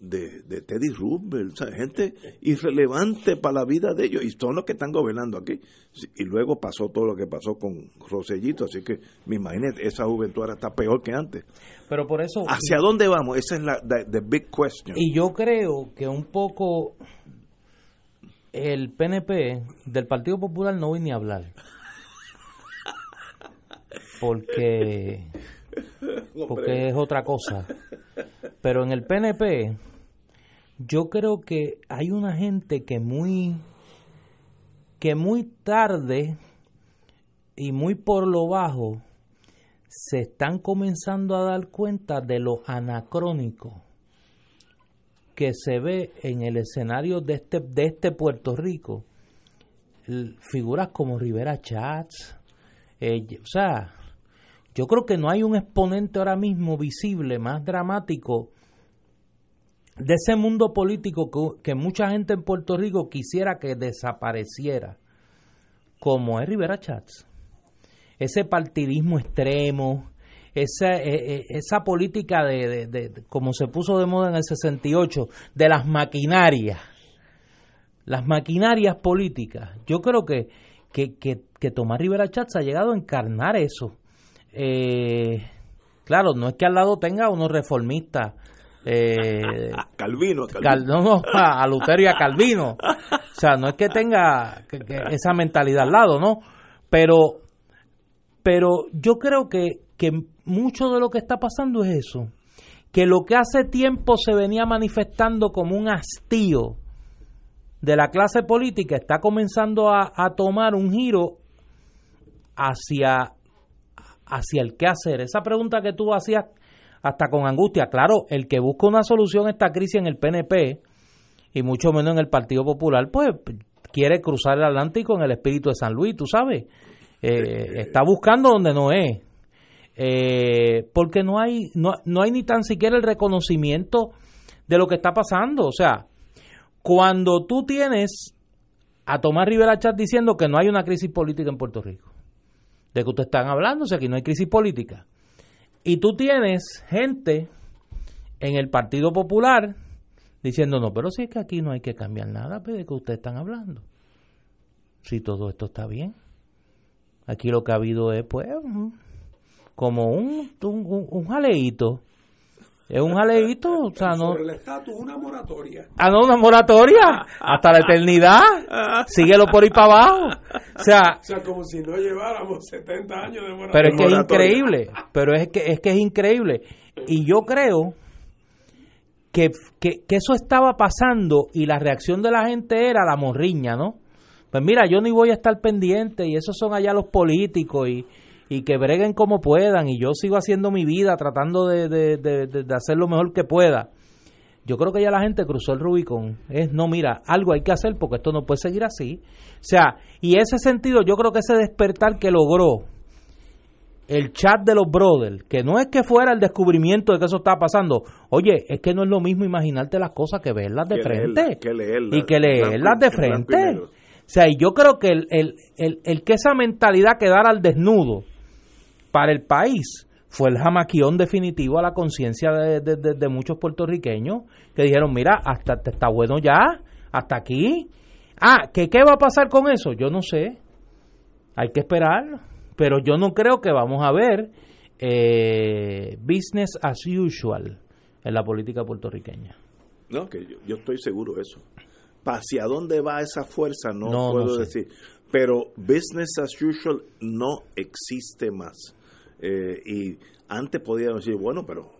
de, Teddy Roosevelt, gente irrelevante para la vida de ellos, y son los que están gobernando aquí. Y luego pasó todo lo que pasó con Rosellito, así que me imagino esa juventud ahora está peor que antes. Pero por eso... ¿Hacia dónde vamos? Esa es la the big question. Y yo creo que un poco el PNP del Partido Popular no voy ni a hablar porque porque es otra cosa. Pero en el PNP yo creo que hay una gente que muy que muy tarde y muy por lo bajo se están comenzando a dar cuenta de lo anacrónico que se ve en el escenario de este, de este Puerto Rico. Figuras como Rivera Chats, eh, o sea, yo creo que no hay un exponente ahora mismo visible más dramático de ese mundo político que, mucha gente en Puerto Rico quisiera que desapareciera, como es Rivera Chats. Ese partidismo extremo, esa, e, e, esa política de, como se puso de moda en el 68, de las maquinarias, las maquinarias políticas. Yo creo que, que, que, que Tomás Rivera Chats ha llegado a encarnar eso eh, claro, no es que al lado tenga unos reformistas. Eh, Calvino, Calvino. no, a Lutero y a Calvino. O sea, no es que tenga esa mentalidad al lado, ¿no? Pero, pero yo creo que, que mucho de lo que está pasando es eso. Que lo que hace tiempo se venía manifestando como un hastío de la clase política está comenzando a, a tomar un giro hacia hacia el qué hacer. Esa pregunta que tú hacías hasta con angustia, claro, el que busca una solución a esta crisis en el PNP y mucho menos en el Partido Popular, pues quiere cruzar el Atlántico en el espíritu de San Luis, tú sabes. Eh, está buscando donde no es. Eh, porque no hay, no, no hay ni tan siquiera el reconocimiento de lo que está pasando. O sea, cuando tú tienes a Tomás Rivera Chat diciendo que no hay una crisis política en Puerto Rico, de que ustedes están hablando, o sea, que no hay crisis política, y tú tienes gente en el Partido Popular diciendo, no, pero si es que aquí no hay que cambiar nada, pues, de que ustedes están hablando. Si todo esto está bien. Aquí lo que ha habido es, pues, como un, un, un jaleíto. Es un jaleíto, o sea, no... Sobre el estatus, una moratoria. Ah, no, una moratoria. Hasta la eternidad. Síguelo por ahí para abajo. O sea, O sea, como si no lleváramos 70 años de moratoria. pero es que es increíble. Pero es que es que es increíble. Y yo creo que, que, que eso estaba pasando y la reacción de la gente era la morriña, ¿no? Pues mira, yo ni voy a estar pendiente y esos son allá los políticos y, y que breguen como puedan y yo sigo haciendo mi vida tratando de, de, de, de- hacer lo mejor que pueda. Yo creo que ya la gente cruzó el Rubicón. Es, no, mira, algo hay que hacer porque esto no puede seguir así. O sea, y ese sentido, yo creo que ese despertar que logró el chat de los brothers, que no es que fuera el descubrimiento de que eso estaba pasando. Oye, es que no es lo mismo imaginarte las cosas que verlas de Que frente. leerlas, que leerlas, y que leerlas de frente. O sea, y yo creo que el, el, el, el que esa mentalidad quedara al desnudo para el país fue el jamaquión definitivo a la conciencia de, de- de- de muchos puertorriqueños que dijeron, mira, hasta está bueno ya, hasta aquí. Ah, ¿que qué va a pasar con eso? Yo no sé. Hay que esperar. Pero yo no creo que vamos a ver eh, business as usual en la política puertorriqueña. No, que yo, yo estoy seguro de eso. ¿Hacia dónde va esa fuerza? No, No, no puedo sé. decir. Pero business as usual no existe más. Eh, y antes podíamos decir, bueno, pero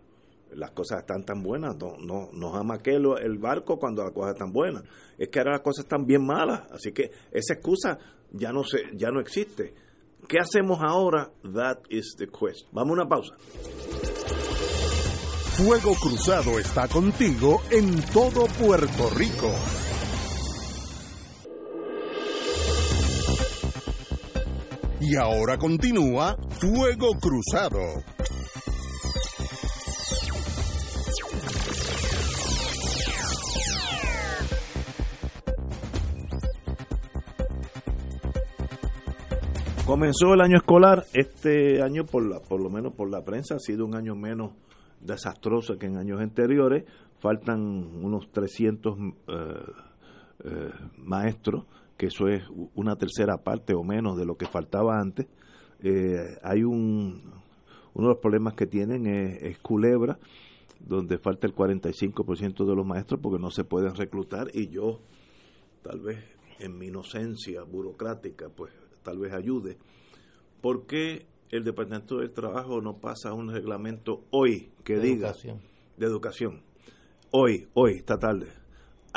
las cosas están tan buenas, no, no, no jamaque lo- el barco cuando las cosas están buenas. Es que ahora las cosas están bien malas. Así que esa excusa ya no, se, ya no existe. ¿Qué hacemos ahora? That is the question. Vamos a una pausa. Fuego Cruzado está contigo en todo Puerto Rico. Y ahora continúa Fuego Cruzado. Comenzó el año escolar, este año por la, por lo menos por la prensa ha sido un año menos desastroso que en años anteriores. Faltan unos 300 eh, eh, maestros, que eso es una tercera parte o menos de lo que faltaba antes. Eh, hay un uno de los problemas que tienen es, es Culebra, donde falta el 45% de los maestros porque no se pueden reclutar y yo tal vez en mi inocencia burocrática, pues tal vez ayude. ¿Por qué el Departamento del Trabajo no pasa un reglamento hoy que De diga educación. de educación? Hoy, hoy, esta tarde.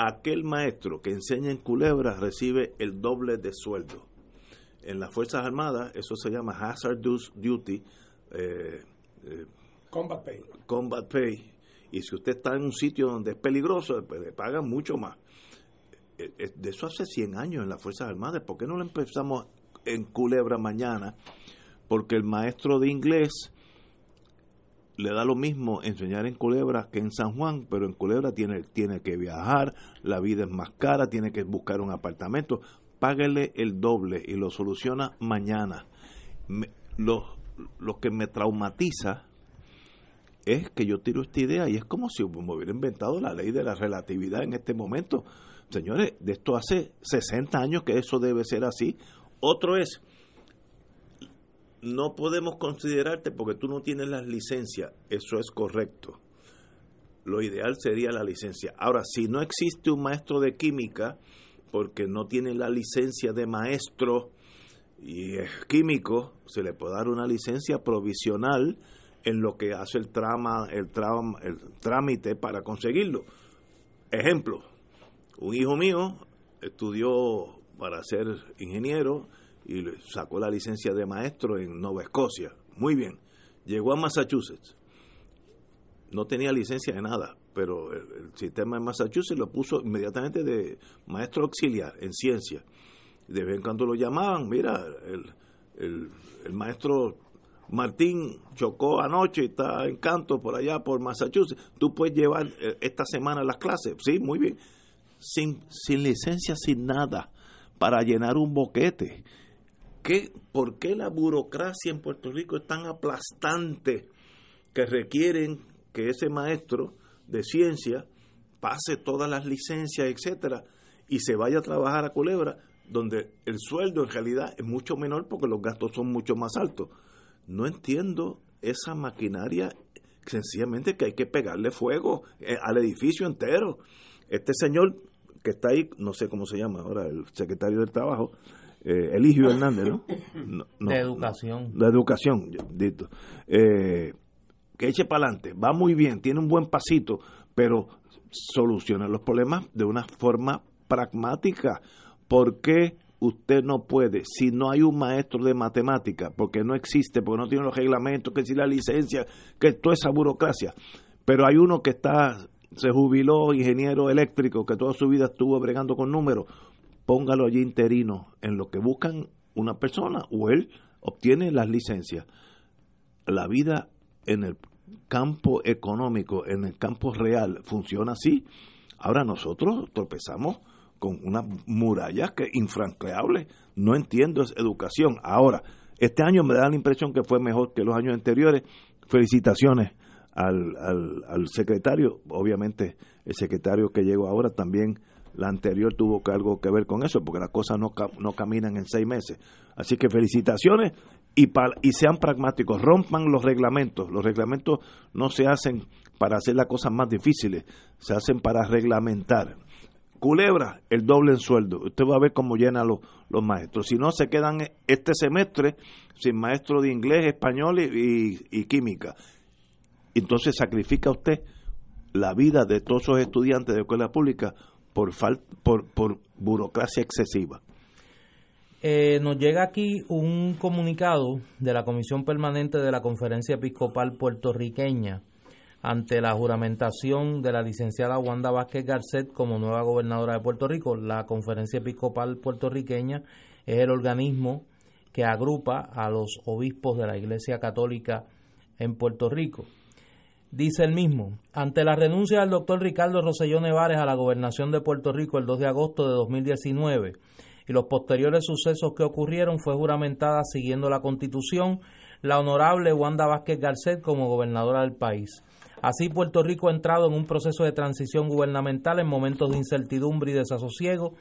Aquel maestro que enseña en Culebra recibe el doble de sueldo. En las Fuerzas Armadas eso se llama hazardous duty, eh, eh, Combat Pay. combat pay. Y si usted está en un sitio donde es peligroso, pues le pagan mucho más. Eh, De eso hace 100 años en las Fuerzas Armadas. ¿Por qué no lo empezamos en Culebra mañana? Porque el maestro de inglés le da lo mismo enseñar en Culebra que en San Juan, pero en Culebra tiene, tiene que viajar, la vida es más cara, tiene que buscar un apartamento. Páguele el doble y lo soluciona mañana. Me- lo, lo que me traumatiza es que yo tiro esta idea y es como si me hubiera inventado la ley de la relatividad en este momento. Señores, de esto hace 60 años que eso debe ser así. Otro es, no podemos considerarte porque tú no tienes las licencias. Eso es correcto. Lo ideal sería la licencia. Ahora, si no existe un maestro de química porque no tiene la licencia de maestro y es químico, se le puede dar una licencia provisional en lo que hace el trama, el el trámite para conseguirlo. Ejemplo, un hijo mío estudió para ser ingeniero y sacó la licencia de maestro en Nueva Escocia. Muy bien. Llegó a Massachusetts. No tenía licencia de nada. pero el, sistema de Massachusetts lo puso inmediatamente de maestro auxiliar en ciencia. De vez en cuando lo llamaban, mira, el, el, el maestro Martín chocó anoche está en canto por allá por Massachusetts. Tú puedes llevar eh, esta semana las clases. Sí, muy bien. Sin, sin licencia, sin nada, para llenar un boquete. ¿Qué, ¿Por qué la burocracia en Puerto Rico es tan aplastante que requieren que ese maestro de ciencia pase todas las licencias, etcétera, y se vaya a trabajar a Culebra, donde el sueldo en realidad es mucho menor porque los gastos son mucho más altos? no entiendo esa maquinaria sencillamente que hay que pegarle fuego eh, al edificio entero. Este señor que está ahí, no sé cómo se llama ahora, el secretario del Trabajo, eh, Eligio Hernández, ¿no? de educación. de educación, dito. Eh, que eche para adelante, va muy bien, tiene un buen pasito, pero soluciona los problemas de una forma pragmática. ¿Por qué usted no puede, si no hay un maestro de matemática, porque no existe, porque no tiene los reglamentos, que si la licencia, que toda esa burocracia, pero hay uno que está, se jubiló ingeniero eléctrico, que toda su vida estuvo bregando con números, póngalo allí interino en lo que buscan una persona o él obtiene las licencias. La vida en el campo económico, en el campo real, funciona así. Ahora nosotros tropezamos con una muralla que infranqueable. No entiendo es educación. Ahora, este año me da la impresión que fue mejor que los años anteriores. Felicitaciones al, al, secretario. Obviamente, el secretario que llegó ahora también, la anterior tuvo algo que ver con eso, porque las cosas no, no caminan en seis meses. Así que felicitaciones y, y sean pragmáticos, rompan los reglamentos. Los reglamentos no se hacen para hacer las cosas más difíciles, se hacen para reglamentar. Culebra, el doble en sueldo. Usted va a ver cómo llena los, los maestros. Si no, se quedan este semestre sin maestro de inglés, español y, química. Entonces sacrifica usted la vida de todos esos estudiantes de escuela pública por, por, por burocracia excesiva. Eh, nos llega aquí un comunicado de la Comisión Permanente de la Conferencia Episcopal Puertorriqueña ante la juramentación de la licenciada Wanda Vázquez Garcet como nueva gobernadora de Puerto Rico. La Conferencia Episcopal Puertorriqueña es el organismo que agrupa a los obispos de la Iglesia Católica en Puerto Rico. Dice el mismo, ante la renuncia del doctor Ricardo Rosselló Nevares a la gobernación de Puerto Rico el 2 de agosto de 2019 y los posteriores sucesos que ocurrieron, fue juramentada siguiendo la Constitución la honorable Wanda Vázquez Garcet como gobernadora del país. Así, Puerto Rico ha entrado en un proceso de transición gubernamental en momentos de incertidumbre y desasosiego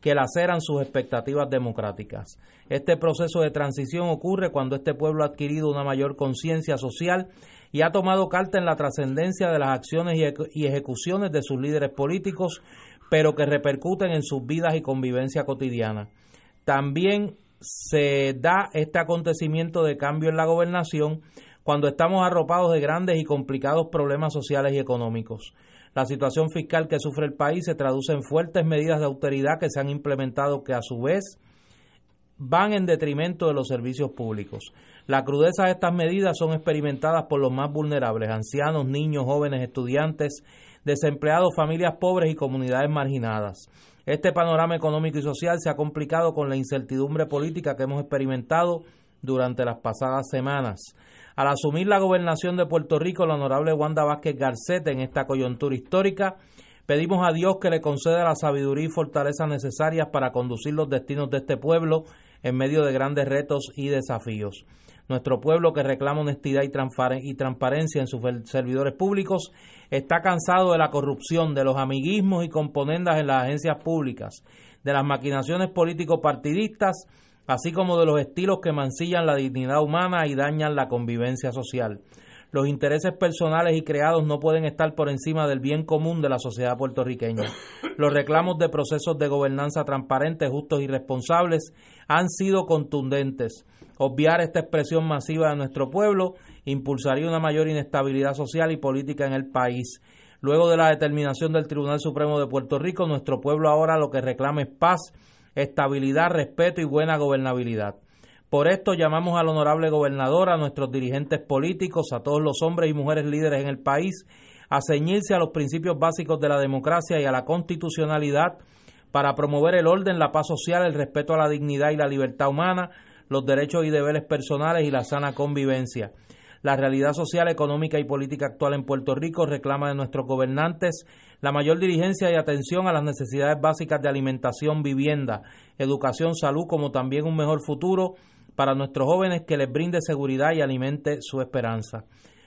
que laceran sus expectativas democráticas. Este proceso de transición ocurre cuando este pueblo ha adquirido una mayor conciencia social y ha tomado carta en la trascendencia de las acciones y ejecuciones de sus líderes políticos, pero que repercuten en sus vidas y convivencia cotidiana. También se da este acontecimiento de cambio en la gobernación cuando estamos arropados de grandes y complicados problemas sociales y económicos. La situación fiscal que sufre el país se traduce en fuertes medidas de austeridad que se han implementado que a su vez van en detrimento de los servicios públicos. La crudeza de estas medidas son experimentadas por los más vulnerables, ancianos, niños, jóvenes, estudiantes, desempleados, familias pobres y comunidades marginadas. Este panorama económico y social se ha complicado con la incertidumbre política que hemos experimentado durante las pasadas semanas. Al asumir la gobernación de Puerto Rico, la honorable Wanda Vázquez Garcete en esta coyuntura histórica, pedimos a Dios que le conceda la sabiduría y fortaleza necesarias para conducir los destinos de este pueblo en medio de grandes retos y desafíos. Nuestro pueblo que reclama honestidad y transparencia en sus servidores públicos está cansado de la corrupción, de los amiguismos y componendas en las agencias públicas, de las maquinaciones político-partidistas así como de los estilos que mancillan la dignidad humana y dañan la convivencia social. Los intereses personales y creados no pueden estar por encima del bien común de la sociedad puertorriqueña. Los reclamos de procesos de gobernanza transparentes, justos y responsables han sido contundentes. Obviar esta expresión masiva de nuestro pueblo impulsaría una mayor inestabilidad social y política en el país. Luego de la determinación del Tribunal Supremo de Puerto Rico, nuestro pueblo ahora lo que reclama es paz estabilidad, respeto y buena gobernabilidad. Por esto llamamos al honorable gobernador, a nuestros dirigentes políticos, a todos los hombres y mujeres líderes en el país, a ceñirse a los principios básicos de la democracia y a la constitucionalidad para promover el orden, la paz social, el respeto a la dignidad y la libertad humana, los derechos y deberes personales y la sana convivencia. La realidad social, económica y política actual en Puerto Rico reclama de nuestros gobernantes la mayor diligencia y atención a las necesidades básicas de alimentación, vivienda, educación, salud, como también un mejor futuro para nuestros jóvenes que les brinde seguridad y alimente su esperanza.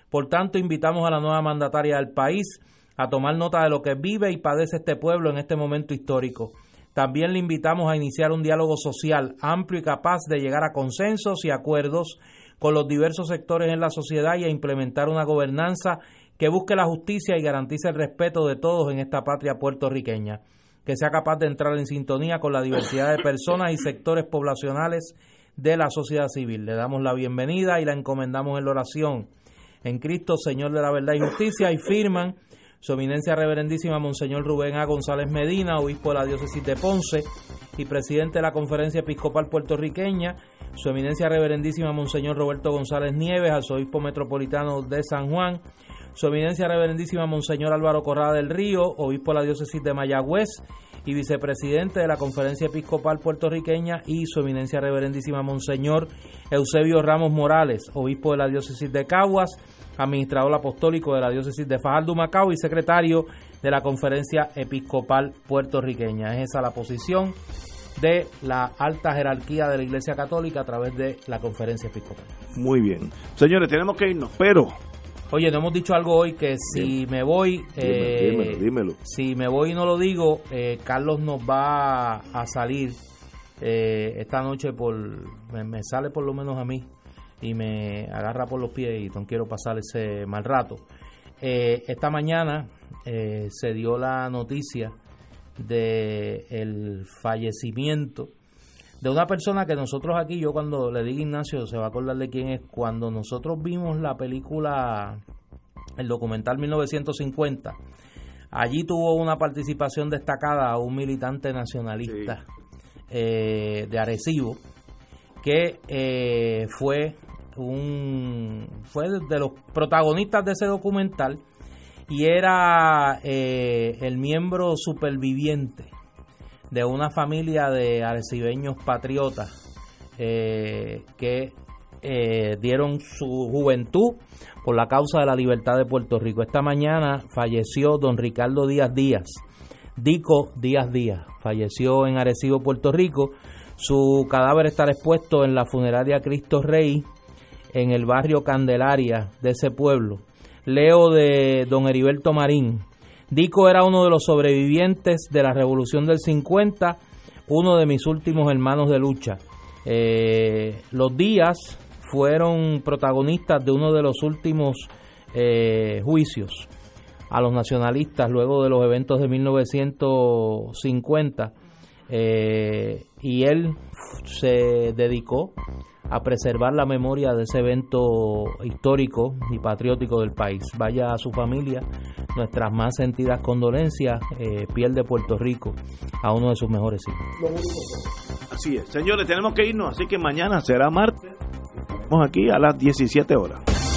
Por tanto, invitamos a la nueva mandataria del país a tomar nota de lo que vive y padece este pueblo en este momento histórico. También le invitamos a iniciar un diálogo social amplio y capaz de llegar a consensos y acuerdos con los diversos sectores en la sociedad y a implementar una gobernanza que busque la justicia y garantice el respeto de todos en esta patria puertorriqueña, que sea capaz de entrar en sintonía con la diversidad de personas y sectores poblacionales de la sociedad civil. Le damos la bienvenida y la encomendamos en la oración. En Cristo, Señor de la verdad y justicia, y firman su eminencia reverendísima Monseñor Rubén A. González Medina, obispo de la diócesis de Ponce y presidente de la Conferencia Episcopal Puertorriqueña, su eminencia reverendísima Monseñor Roberto González Nieves, arzobispo metropolitano de San Juan, su eminencia reverendísima Monseñor Álvaro Corrada del Río, obispo de la diócesis de Mayagüez y vicepresidente de la Conferencia Episcopal Puertorriqueña, y su eminencia reverendísima Monseñor Eusebio Ramos Morales, obispo de la diócesis de Caguas, administrador apostólico de la diócesis de Fajardo Macao y secretario de la Conferencia Episcopal Puertorriqueña. Es esa la posición de la alta jerarquía de la Iglesia Católica a través de la Conferencia Episcopal. Muy bien. Señores, tenemos que irnos, pero Oye, no hemos dicho algo hoy que si me voy, eh, dímelo, dímelo. si me voy y no lo digo, eh, Carlos nos va a salir eh, esta noche por, me, me sale por lo menos a mí y me agarra por los pies y no quiero pasar ese mal rato. Eh, esta mañana eh, se dio la noticia de el fallecimiento de una persona que nosotros aquí, yo cuando le diga Ignacio se va a acordar de quién es, cuando nosotros vimos la película, el documental 1950, allí tuvo una participación destacada un militante nacionalista eh, de Arecibo, que eh, fue un fue de los protagonistas de ese documental y era eh, el miembro superviviente de una familia de arecibeños patriotas eh, que dieron su juventud por la causa de la libertad de Puerto Rico. Esta mañana falleció don Ricardo Díaz Díaz, Dico Díaz Díaz, falleció en Arecibo, Puerto Rico. Su cadáver estará expuesto en la funeraria Cristo Rey en el barrio Candelaria de ese pueblo. Leo de don Heriberto Marín, Dico era uno de los sobrevivientes de la Revolución del 50, uno de mis últimos hermanos de lucha. Eh, los días fueron protagonistas de uno de los últimos eh, juicios a los nacionalistas luego de los eventos de 1950 eh, y él se dedicó a preservar la memoria de ese evento histórico y patriótico del país. Vaya a su familia, nuestras más sentidas condolencias, eh, piel de Puerto Rico, a uno de sus mejores hijos. Así es. Señores, tenemos que irnos, así que mañana será martes. Estamos aquí a las 17 horas.